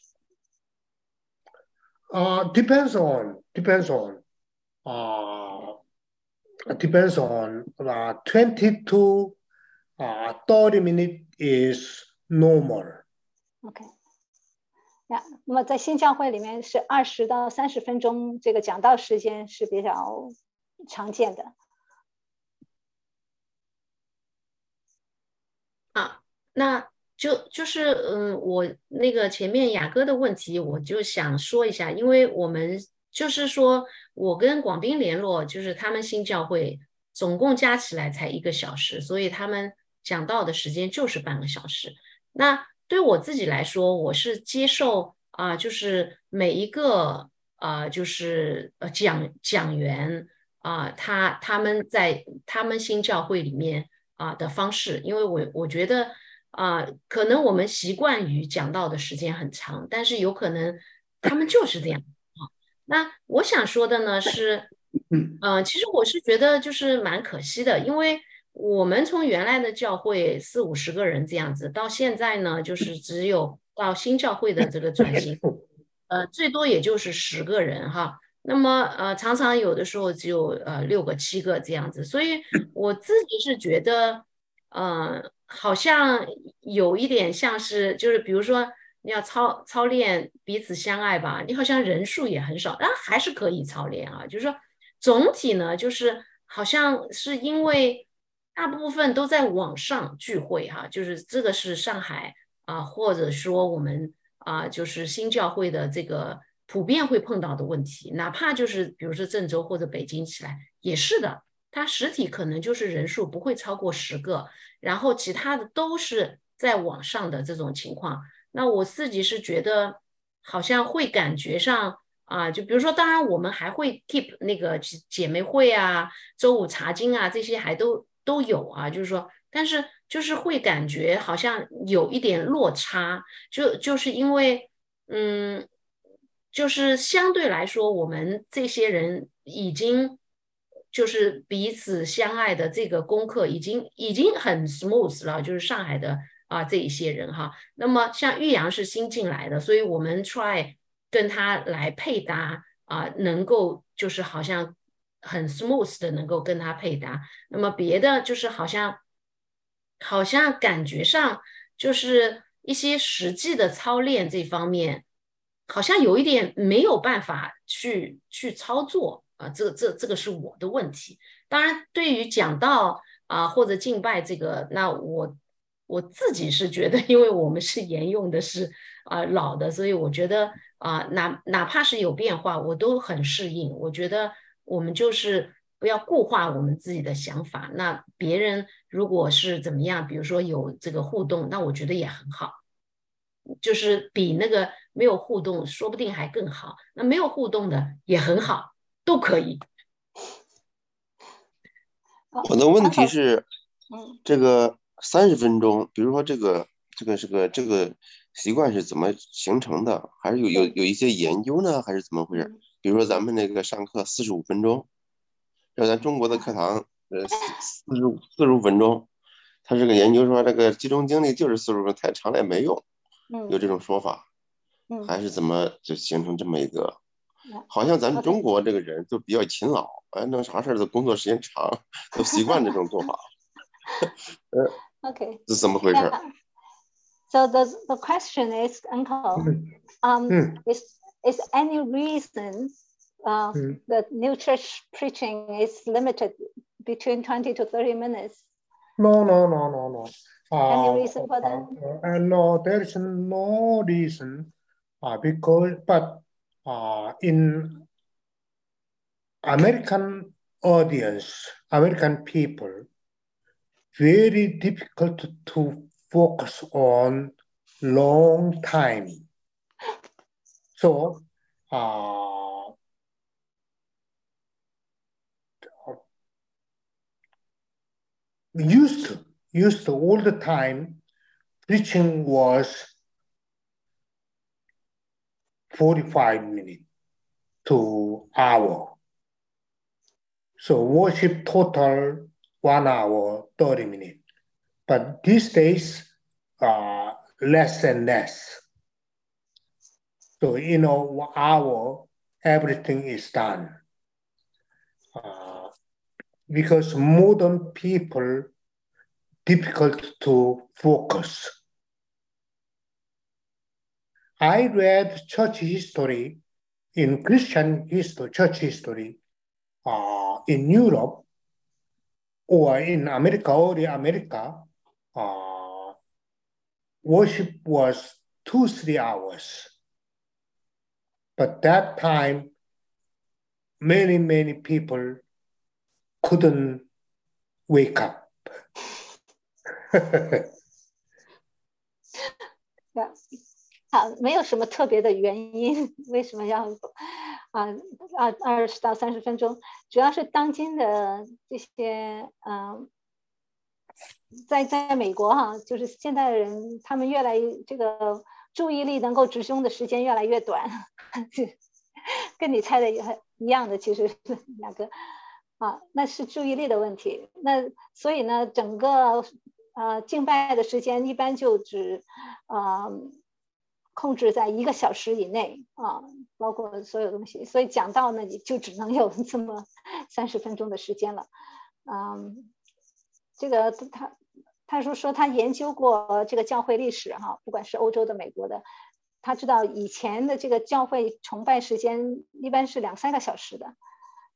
Uh, depends on, depends on, uh, depends on, uh, 20 to uh, 30 minutes is normal. OK， 呀，那么在新教会里面是二十到三十分钟，这个讲道时间是比较常见的。啊，那就就是嗯，我那个前面雅哥的问题，我就想说一下，因为我们就是说我跟广斌联络，就是他们新教会总共加起来才一个小时，所以他们讲到的时间就是半个小时。那对我自己来说，我是接受啊、就是每一个啊、就是呃讲讲员啊、他他们在他们新教会里面啊、的方式，因为我我觉得啊、可能我们习惯于讲到的时间很长，但是有可能他们就是这样啊。那我想说的呢是，嗯嗯、其实我是觉得就是蛮可惜的，因为我们从原来的教会四五十个人这样子，到现在呢，就是只有到新教会的这个转型，呃，最多也就是十个人哈。那么呃，常常有的时候只有呃六个、七个这样子，所以我自己是觉得，呃，好像有一点像是，就是比如说你要操操练彼此相爱吧，你好像人数也很少，但还是可以操练啊。就是说总体呢，就是好像是因为大部分都在网上聚会哈，就是这个是上海啊，或者说我们啊，就是新教会的这个普遍会碰到的问题，哪怕就是比如说郑州或者北京起来也是的，它实体可能就是人数不会超过十个，然后其他的都是在网上的这种情况。那我自己是觉得好像会感觉上啊，就比如说，当然我们还会 keep 那个姐姐妹会啊、周五查经啊这些还都都有啊，就是说，但是就是会感觉好像有一点落差，就就是因为嗯，就是相对来说，我们这些人已经就是彼此相爱的这个功课已经已经很 smooth 了，就是上海的啊这一些人哈。那么像玉阳是新进来的，所以我们 try 跟他来配搭啊，能够就是好像很 smooth 的能够跟他配搭。那么别的就是好像好像感觉上就是一些实际的操练这方面，好像有一点没有办法去去操作啊，这这这个是我的问题。当然，对于讲道啊或者敬拜这个，那我我自己是觉得，因为我们是沿用的是啊老的，所以我觉得啊哪哪怕是有变化，我都很适应。我觉得我们就是不要固化我们自己的想法。那别人如果是怎么样，比如说有这个互动，那我觉得也很好，就是比那个没有互动，说不定还更好。那没有互动的也很好，都可以。我的问题是，嗯这个三十分钟，比如说这个这个这个这个习惯是怎么形成的？还是有有有一些研究呢？还是怎么回事？比如说咱们那个上课四十五分钟，要咱中国的课堂，呃，四十五四十五分钟，他这个研究说这个集中精力就是四十五分钟，太长了也没用，嗯有这种说法，嗯还是怎么就形成这么一个嗯？好像咱们中国这个人就比较勤劳，哎，弄啥事儿都工作时间长，都习惯这种做法，呃 OK，是怎么回事. So the the question is, Uncle, um, Hmm. is is any reason uh, Hmm. that new church preaching is limited between 20 to 30 minutes? No, no, no, no, no. Any Uh, reason for that? uh, uh, no, there is no reason. Uh, because, but uh, in American audience, American people, very difficult to focus on long time. So, uh, used to, used to all the time, preaching was 45 minutes to hour. So worship total one hour, 30 minutes. But these days, uh, less and less. So in an hour, everything is done. Uh, because modern people difficult to focus. I read church history in Christian history, church history, uh, in Europe or in America, early America, uh, worship was two, three hours. But that time, many, many people couldn't wake up. Yeah. 好，没有什么特别的原因，为什么要啊二二十到三十分钟？主要是当今的这些嗯、在在美国哈、就是现代人他们越来越这个注意力能够集中的时间越来越短，跟你猜的也很一样的，其实两个啊，那是注意力的问题。那所以呢，整个呃敬拜的时间一般就只啊。控制在一个小时以内啊，包括所有东西，所以讲到呢，你就只能有这么三十分钟的时间了。嗯，这个他他说说他研究过这个教会历史哈，不管是欧洲的、美国的，他知道以前的这个教会崇拜时间一般是两三个小时的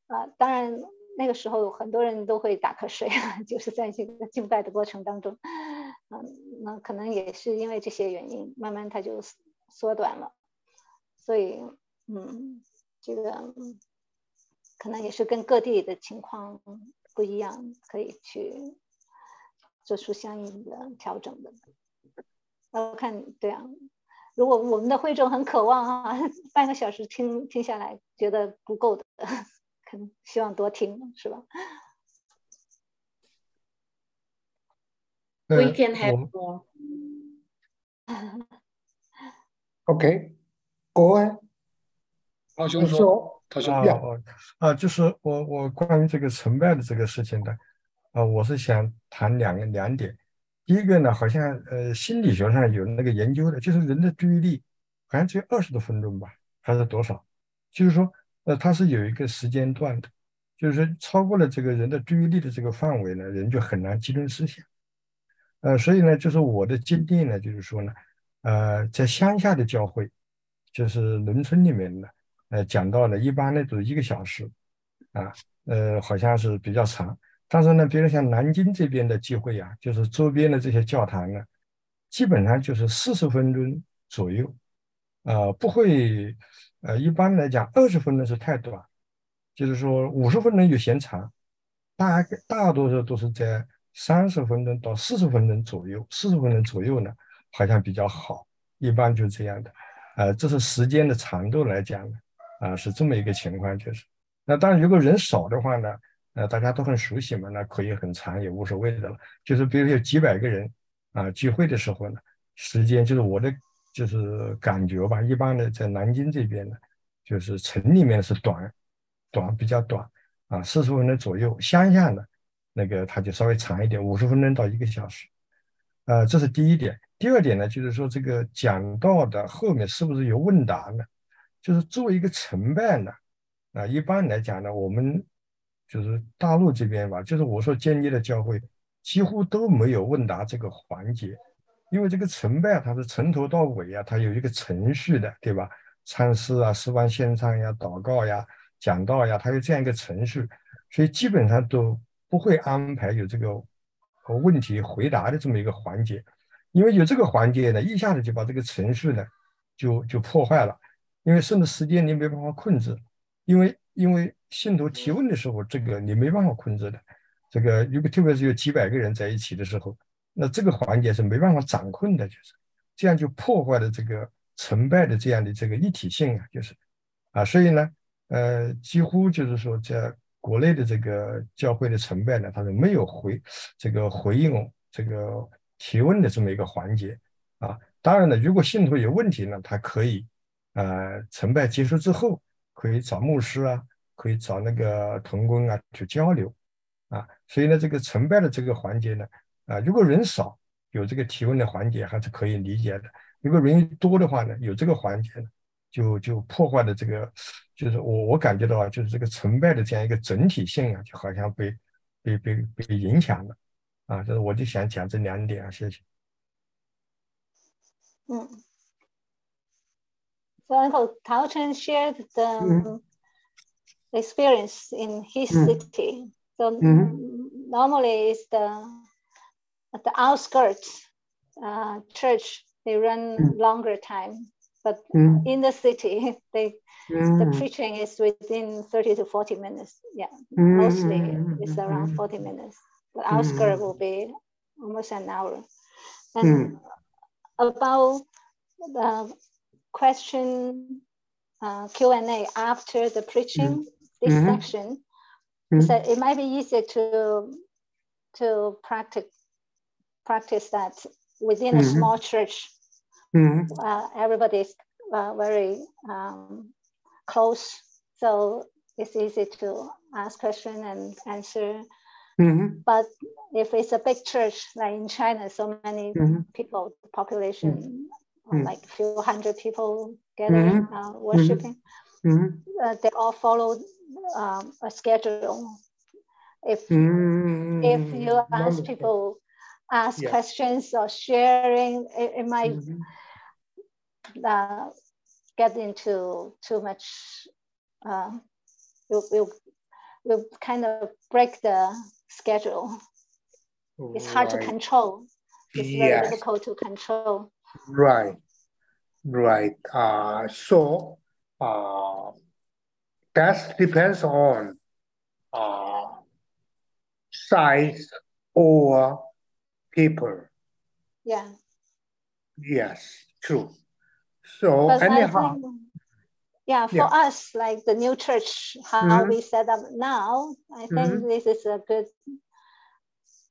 啊，当然那个时候很多人都会打瞌睡，就是在这个敬拜的过程当中，嗯，那可能也是因为这些原因，慢慢他就。缩短了，所以，嗯，这个可能也是跟各地的情况不一样，可以去做出相应的调整的。我看，对啊，如果我们的会众很渴望啊，半个小时听听下来觉得不够的，可能希望多听，是吧？We can have more. OK，各位，涛兄说，说涛兄啊呀哦啊，就是我我关于这个成败的这个事情呢，啊，我是想谈两个两点。第一个呢，好像呃心理学上有那个研究的，就是人的注意力好像只有二十多分钟吧，还是多少？就是说，呃，它是有一个时间段的，就是说超过了这个人的注意力的这个范围呢，人就很难集中思想。呃，所以呢，就是我的经历呢，就是说呢，呃，在乡下的教会，就是农村里面呢，呃，讲到呢，一般呢都一个小时，啊，呃，好像是比较长。但是呢，比如像南京这边的机会啊，就是周边的这些教堂呢，基本上就是四十分钟左右，呃，不会，呃，一般来讲二十分钟是太短，就是说五十分钟就嫌长，大大多数都是在三十分钟到四十分钟左右，四十分钟左右呢，好像比较好，一般就这样的。呃，这是时间的长度来讲呢，啊，是这么一个情况，就是。那当然，如果人少的话呢，呃，大家都很熟悉嘛，那可以很长也无所谓的了。就是比如有几百个人啊聚会的时候呢，时间就是我的就是感觉吧，一般的在南京这边呢，就是城里面是短，短比较短啊，四十分钟左右。乡下呢，那个它就稍微长一点，五十分钟到一个小时。呃，这是第一点。第二点呢，就是说这个讲道的后面是不是有问答呢？就是作为一个承办呢。啊，一般来讲呢，我们就是大陆这边吧，就是我说建立的教会几乎都没有问答这个环节，因为这个承拜它是从头到尾啊，它有一个程序的，对吧？唱诗啊、诗班献唱呀、祷告呀、讲道呀，它有这样一个程序，所以基本上都不会安排有这个和问题回答的这么一个环节，因为有这个环节呢，一下子就把这个程序呢就就破坏了，因为甚至时间你没办法控制。因为因为信徒提问的时候，这个你没办法控制的，这个如果特别是有几百个人在一起的时候，那这个环节是没办法掌控的，就是这样就破坏了这个成败的这样的这个一体性啊，就是啊，所以呢，呃，几乎就是说在国内的这个教会的成败呢，它是没有回这个回应这个提问的这么一个环节啊。当然了，如果信徒有问题呢，他可以呃，成败结束之后。可以找牧师啊，可以找那个同工啊去交流啊，所以呢，这个成败的这个环节呢，啊，如果人少，有这个提问的环节还是可以理解的；如果人多的话呢，有这个环节呢，就就破坏了这个，就是我我感觉到啊，就是这个成败的这样一个整体性啊，就好像被被被被影响了啊，就是我就想讲这两点啊，谢谢。嗯。So Uncle Tao Chen shared the mm-hmm. Experience in his mm-hmm. city. So mm-hmm. normally it's the at the outskirts uh, church they run mm. longer time, but mm. in the city they mm. the preaching is within 30 to 40 minutes. Yeah, mostly it's around 40 minutes. The outskirts will be almost an hour. And about the question uh, Q&A after the preaching, this mm-hmm. section, mm-hmm. so it might be easier to, to practice, practice that within a mm-hmm. small church. Mm-hmm. Uh, everybody's uh, very um, close, so it's easy to ask question and answer. Mm-hmm. But if it's a big church, like in China, so many mm-hmm. people, population, mm. like a few hundred people gathering, mm-hmm. uh, worshiping. Mm-hmm. Uh, they all follow um, a schedule. If mm-hmm. if you ask Wonderful. people ask yeah. questions or sharing, it, it might mm-hmm. uh, get into too much. Uh, will will will kind of break the schedule. It's hard to control. It's yes. very difficult to control. Right, right. Uh, so uh, that depends on uh, size or paper. Yeah. Yes, true. So anyhow. Think, yeah, for yeah. us, like the new church, how mm-hmm. we set up now, I think mm-hmm. this is a good,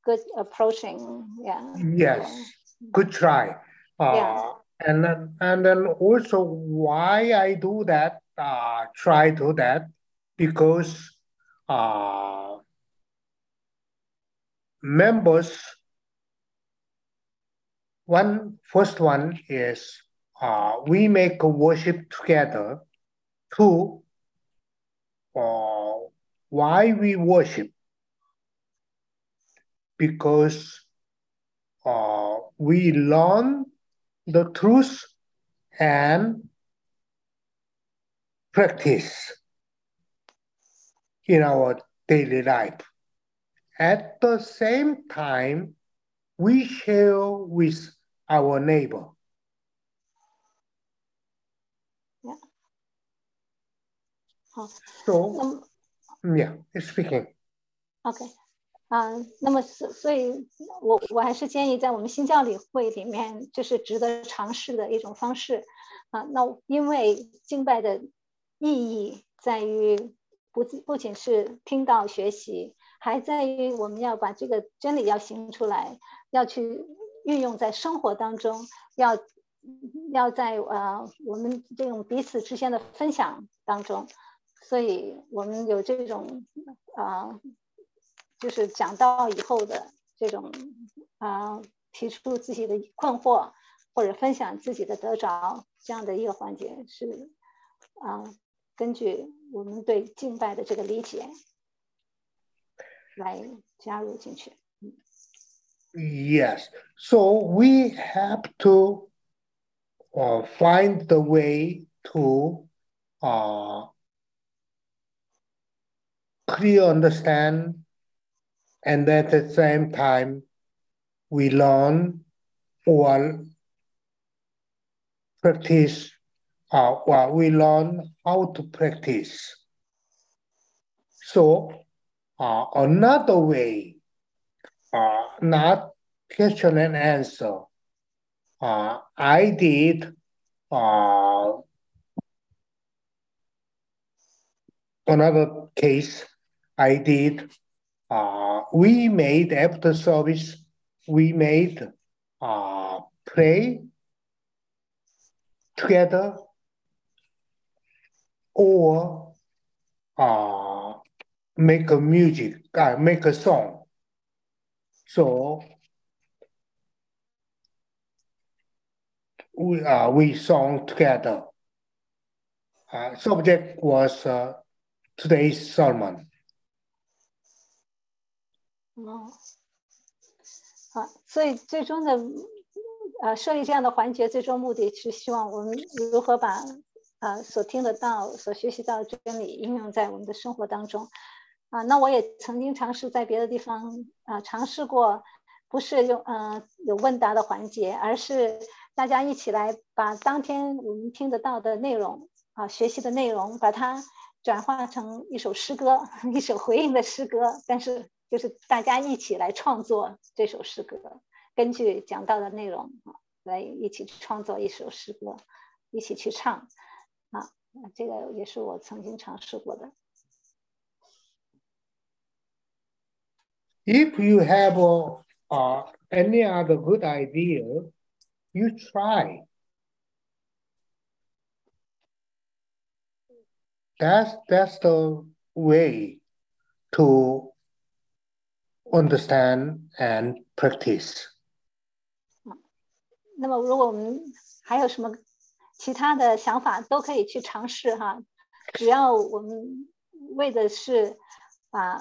good approaching. Yeah. Yes, good try. Uh, yeah. And then, and then also why I do that, uh, try to that, because uh, members, one first one is uh, we make a worship together. Two, uh, why we worship? Because uh, we learn the truth and practice in our daily life. At the same time, we share with our neighbor. Yeah. So, Yeah, speaking. OK，啊、那么所所以我我还是建议在我们新教理会里面，这是值得尝试的一种方式啊。那因为敬拜的 意义在于不不仅是听到学习，还在于我们要把这个真理要行出来，要去运用在生活当中，要要在呃我们这种彼此之间的分享当中。所以我们有这种啊、就是讲到以后的这种啊、提出自己的困惑或者分享自己的得着这样的一个环节是啊、根据我们对敬拜的这个理解来加入进去。 Yes. So we have to uh, find the way to uh, clear understand, and at the same time, we learn or practice. uh, well, we learn how to practice. So uh, another way uh, not question and answer. Uh, I did uh, another case. I did. Uh, we made after service. We made uh, pray together or uh, make a music, uh, make a song. So we uh, we sung together. Uh, subject was uh, today's sermon. 哦，好，所以最终的呃设立这样的环节，最终目的是希望我们如何把 呃所听得到、所学习到的真理应用在我们的生活当中。啊，那我也曾经尝试在别的地方啊尝试过，不是用呃有问答的环节，而是大家一起来把当天我们听得到的内容啊学习的内容，把它转化成一首诗歌，一首回应的诗歌，但是就是大家一起来创作这首诗歌，根据讲到的内容啊来一起创作一首诗歌，一起去唱啊，这个也是我曾经尝试过的。 If you have uh, uh, any other good idea, you try. That's that's the way to understand and practice. 那么，如果我们还有什么 其他的想法，都可以去尝试哈。只要我们为的是把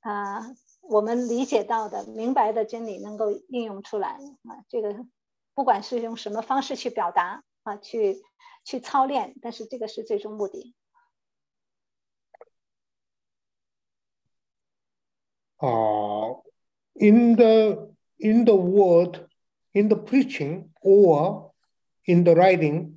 啊我们理解到的、明白的真理能够应用出来啊，这个不管是用什么方式去表达啊，去去操练，但是这个是最终目的。uh, in the in the word, in the preaching or in the writing,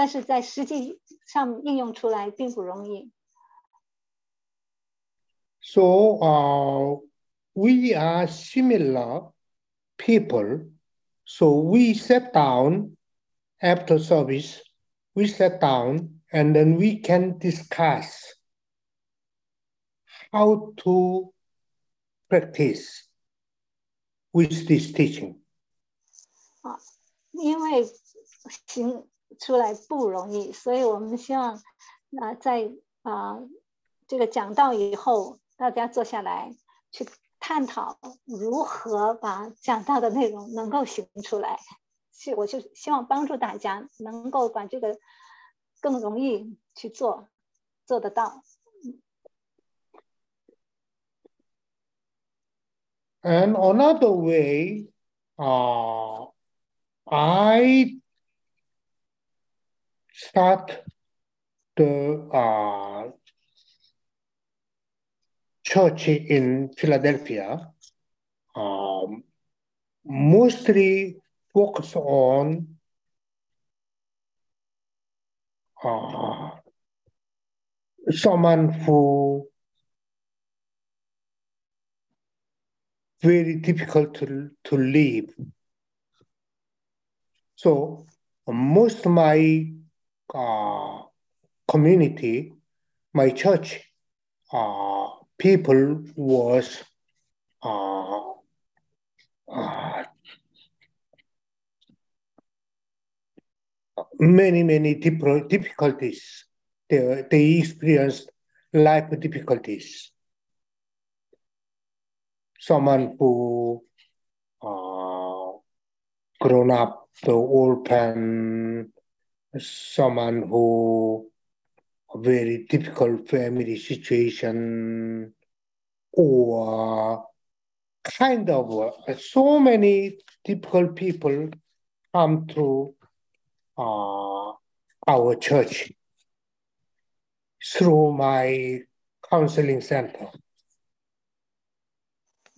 但是在实际上应用出来并不容易。 So uh, we are similar people. So we sat down after service, we sat down and then we can discuss how to practice with this teaching. 啊，因为行 出来不容易，所以我们希望啊、在啊、这个讲到以后，大家坐下来去探讨如何把讲到的内容能够行出来。是，我就希望帮助大家能够把这个更容易去做，做得到。And another way, uh, I start the uh, church in Philadelphia, um, mostly focus on uh, someone who very difficult to, to live. So most of my uh, community, my church, uh, people was uh, uh, many, many difficulties. They, they experienced life difficulties. Someone who uh, grown up the orphan, someone who a very difficult family situation, or kind of uh, so many difficult people come to uh, our church through my counseling center.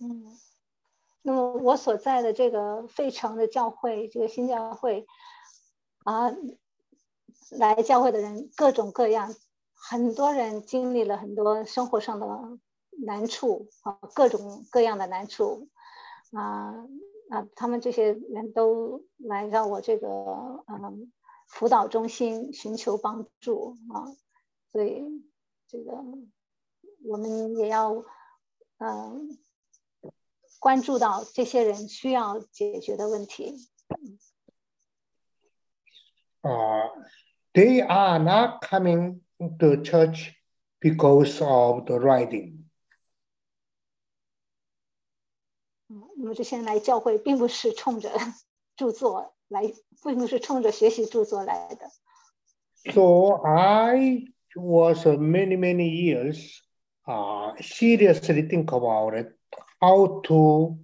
嗯，那么我所在的这个费城的教会，这个新教会啊， 来教会的人各种各样，很多人经历了很多生活上的难处啊，各种各样的难处啊啊，他们这些人都来让我这个嗯辅导中心寻求帮助啊，所以这个我们也要嗯关注到这些人需要解决的问题。啊 ，They are not coming to church because of the writing. 那么这些人来教会，并不是冲着着作来，并不是冲着学习着作来的。So I was many many years uh, seriously think about it, how to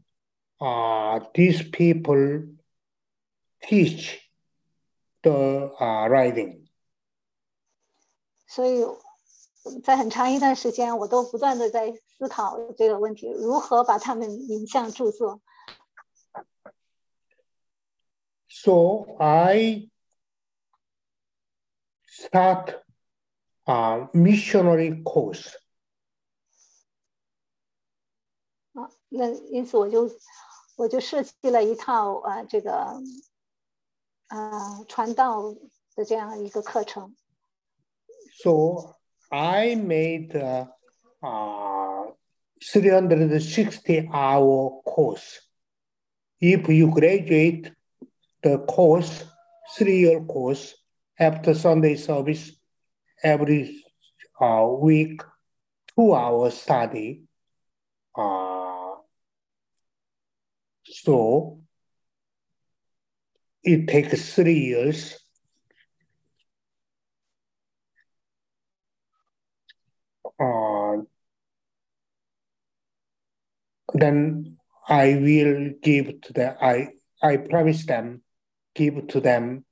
uh, these people teach the uh, writing. 所以在很长一段时间，我都不断的在思考这个问题：如何把他们引向著作。So I start a missionary course. 啊，那因此我就我就设计了一套啊这个啊传道的这样一个课程。So I made a, a 360 hour course. If you graduate the course, three year course, after Sunday service, every uh, week, two hour study. Uh, so it takes three years then I will give to them, I, I promise them, give to them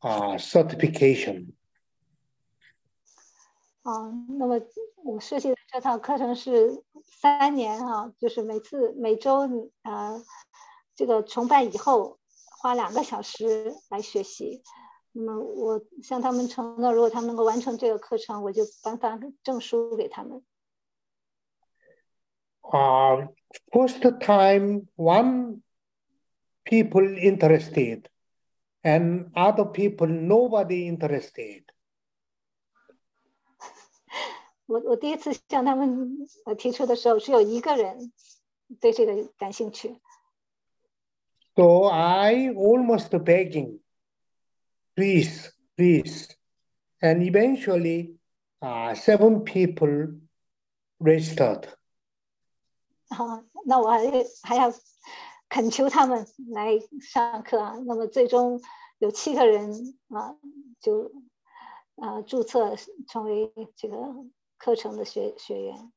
uh, certification. 啊，那么我设计的这套课程是三年哈、啊，就是每次每周啊，这个崇拜以后花两个小时来学习。那么我向他们承诺，如果他们能够完成这个课程，我就颁发证书给他们。Uh, first time, one people interested, and other people nobody interested. 我我第一次向他们呃提出的时候，只有一个人对这个感兴趣。 So I almost begging, please, please, and eventually, uh, seven people registered. 啊，那我还还要恳求他们来上课啊。那么最终有七个人啊，就啊注册成为这个课程的学学员。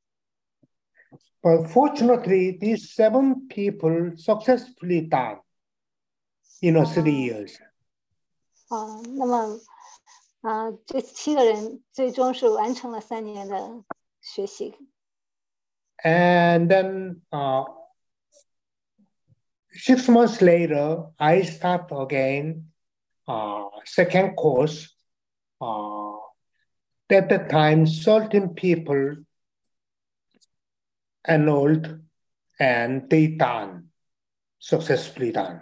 But fortunately, these seven people successfully done in a three years. 啊，那么啊，这七个人最终是完成了三年的学习。And then uh, six months later, I start again uh, second course. Uh, at that time, 13 people enrolled and they done, successfully done.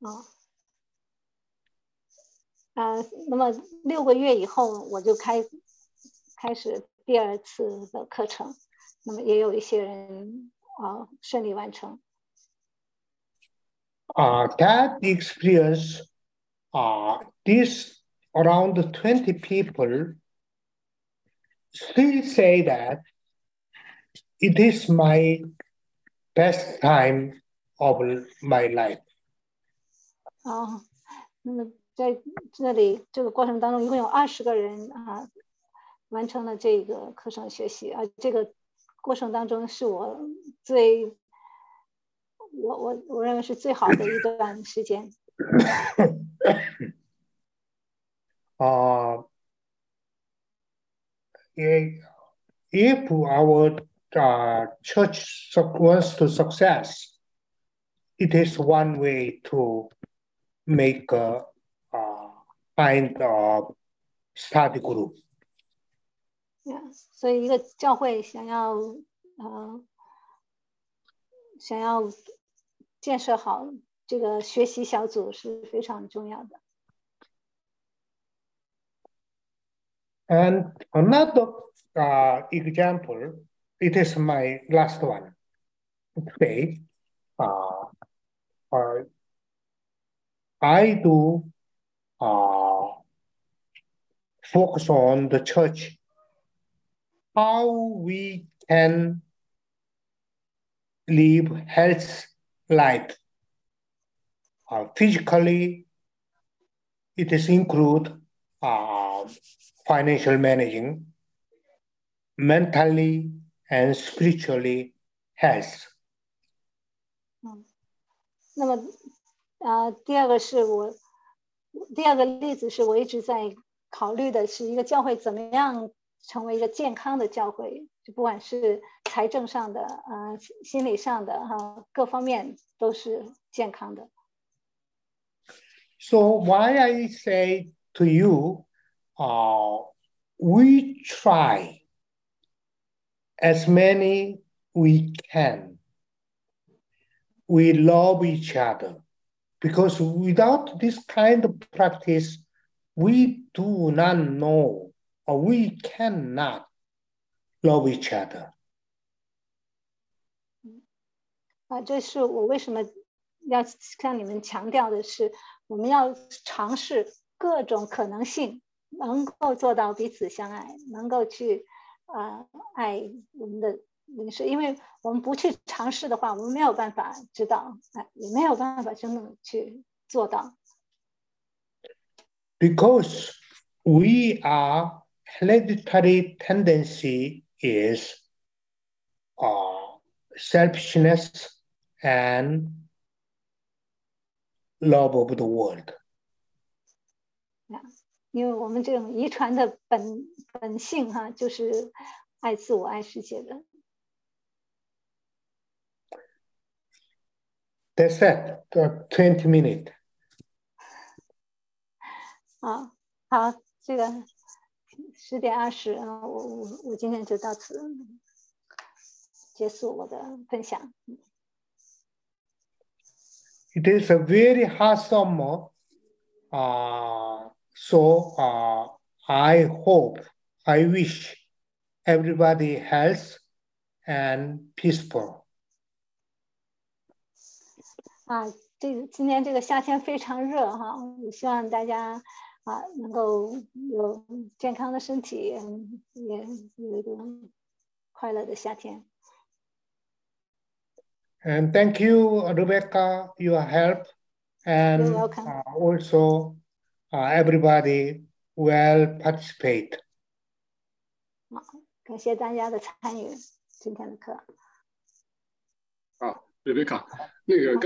啊，啊，那么六个月以后，我就开开始 第二次的课程，那么也有一些人啊顺利完成。 Uh, that experience, uh, this around 20 people still say that it is my best time of my life. 啊，那么在这里这个过程当中，一共有二十个人啊 完成了这个课程学习啊，这个过程当中是我最我我我认为是最好的一段时间。啊，因为 if our church wants to success, it is one way to make a, uh, kind of study group. Yeah，所以一个教会想要呃想要建设好这个学习小组是非常重要的。 And another uh, example, it is my last one today. Uh, uh, I do uh, focus on the church, how we can live health life. Uh, physically, it is include uh, financial managing, mentally and spiritually health. 那么，啊、第二个是我，第二个例子是我一直在考虑的，是一个教会怎么样 成为一个健康的教会，就不管是财政上的、呃心理上的哈、各方面都是健康的。 So why I say to you, uh, we try as many we can. We love each other because without this kind of practice, we do not know or we cannot love each other. 啊，这是我为什么要向你们强调的是，我们要尝试各种可能性，能够做到彼此相爱，能够去啊、呃爱我们的邻舍，因为我们不去尝试的话，我们没有办法知道，哎，也没有办法真的去做到。 because we are hereditary tendency is uh, selfishness and love of the world. 因为我们这种遗传的本本性哈，就是爱自我、爱世界的。 That's it. Uh, Twenty minutes. 啊，好，这个 十点二十啊，我我我今天就到此结束我的分享。 It is a very hot summer, uh, so uh, I hope, I wish everybody health and peaceful. 啊，这个今年这个夏天非常热哈，我希望大家 啊能够有健康的身体，嗯也有一个快乐的夏天。 And thank you, Rebecca, your help, and You're welcome. uh, also uh, everybody will participate. 好，感谢大家的参与今天的课。好，瑞贝卡，那个刚。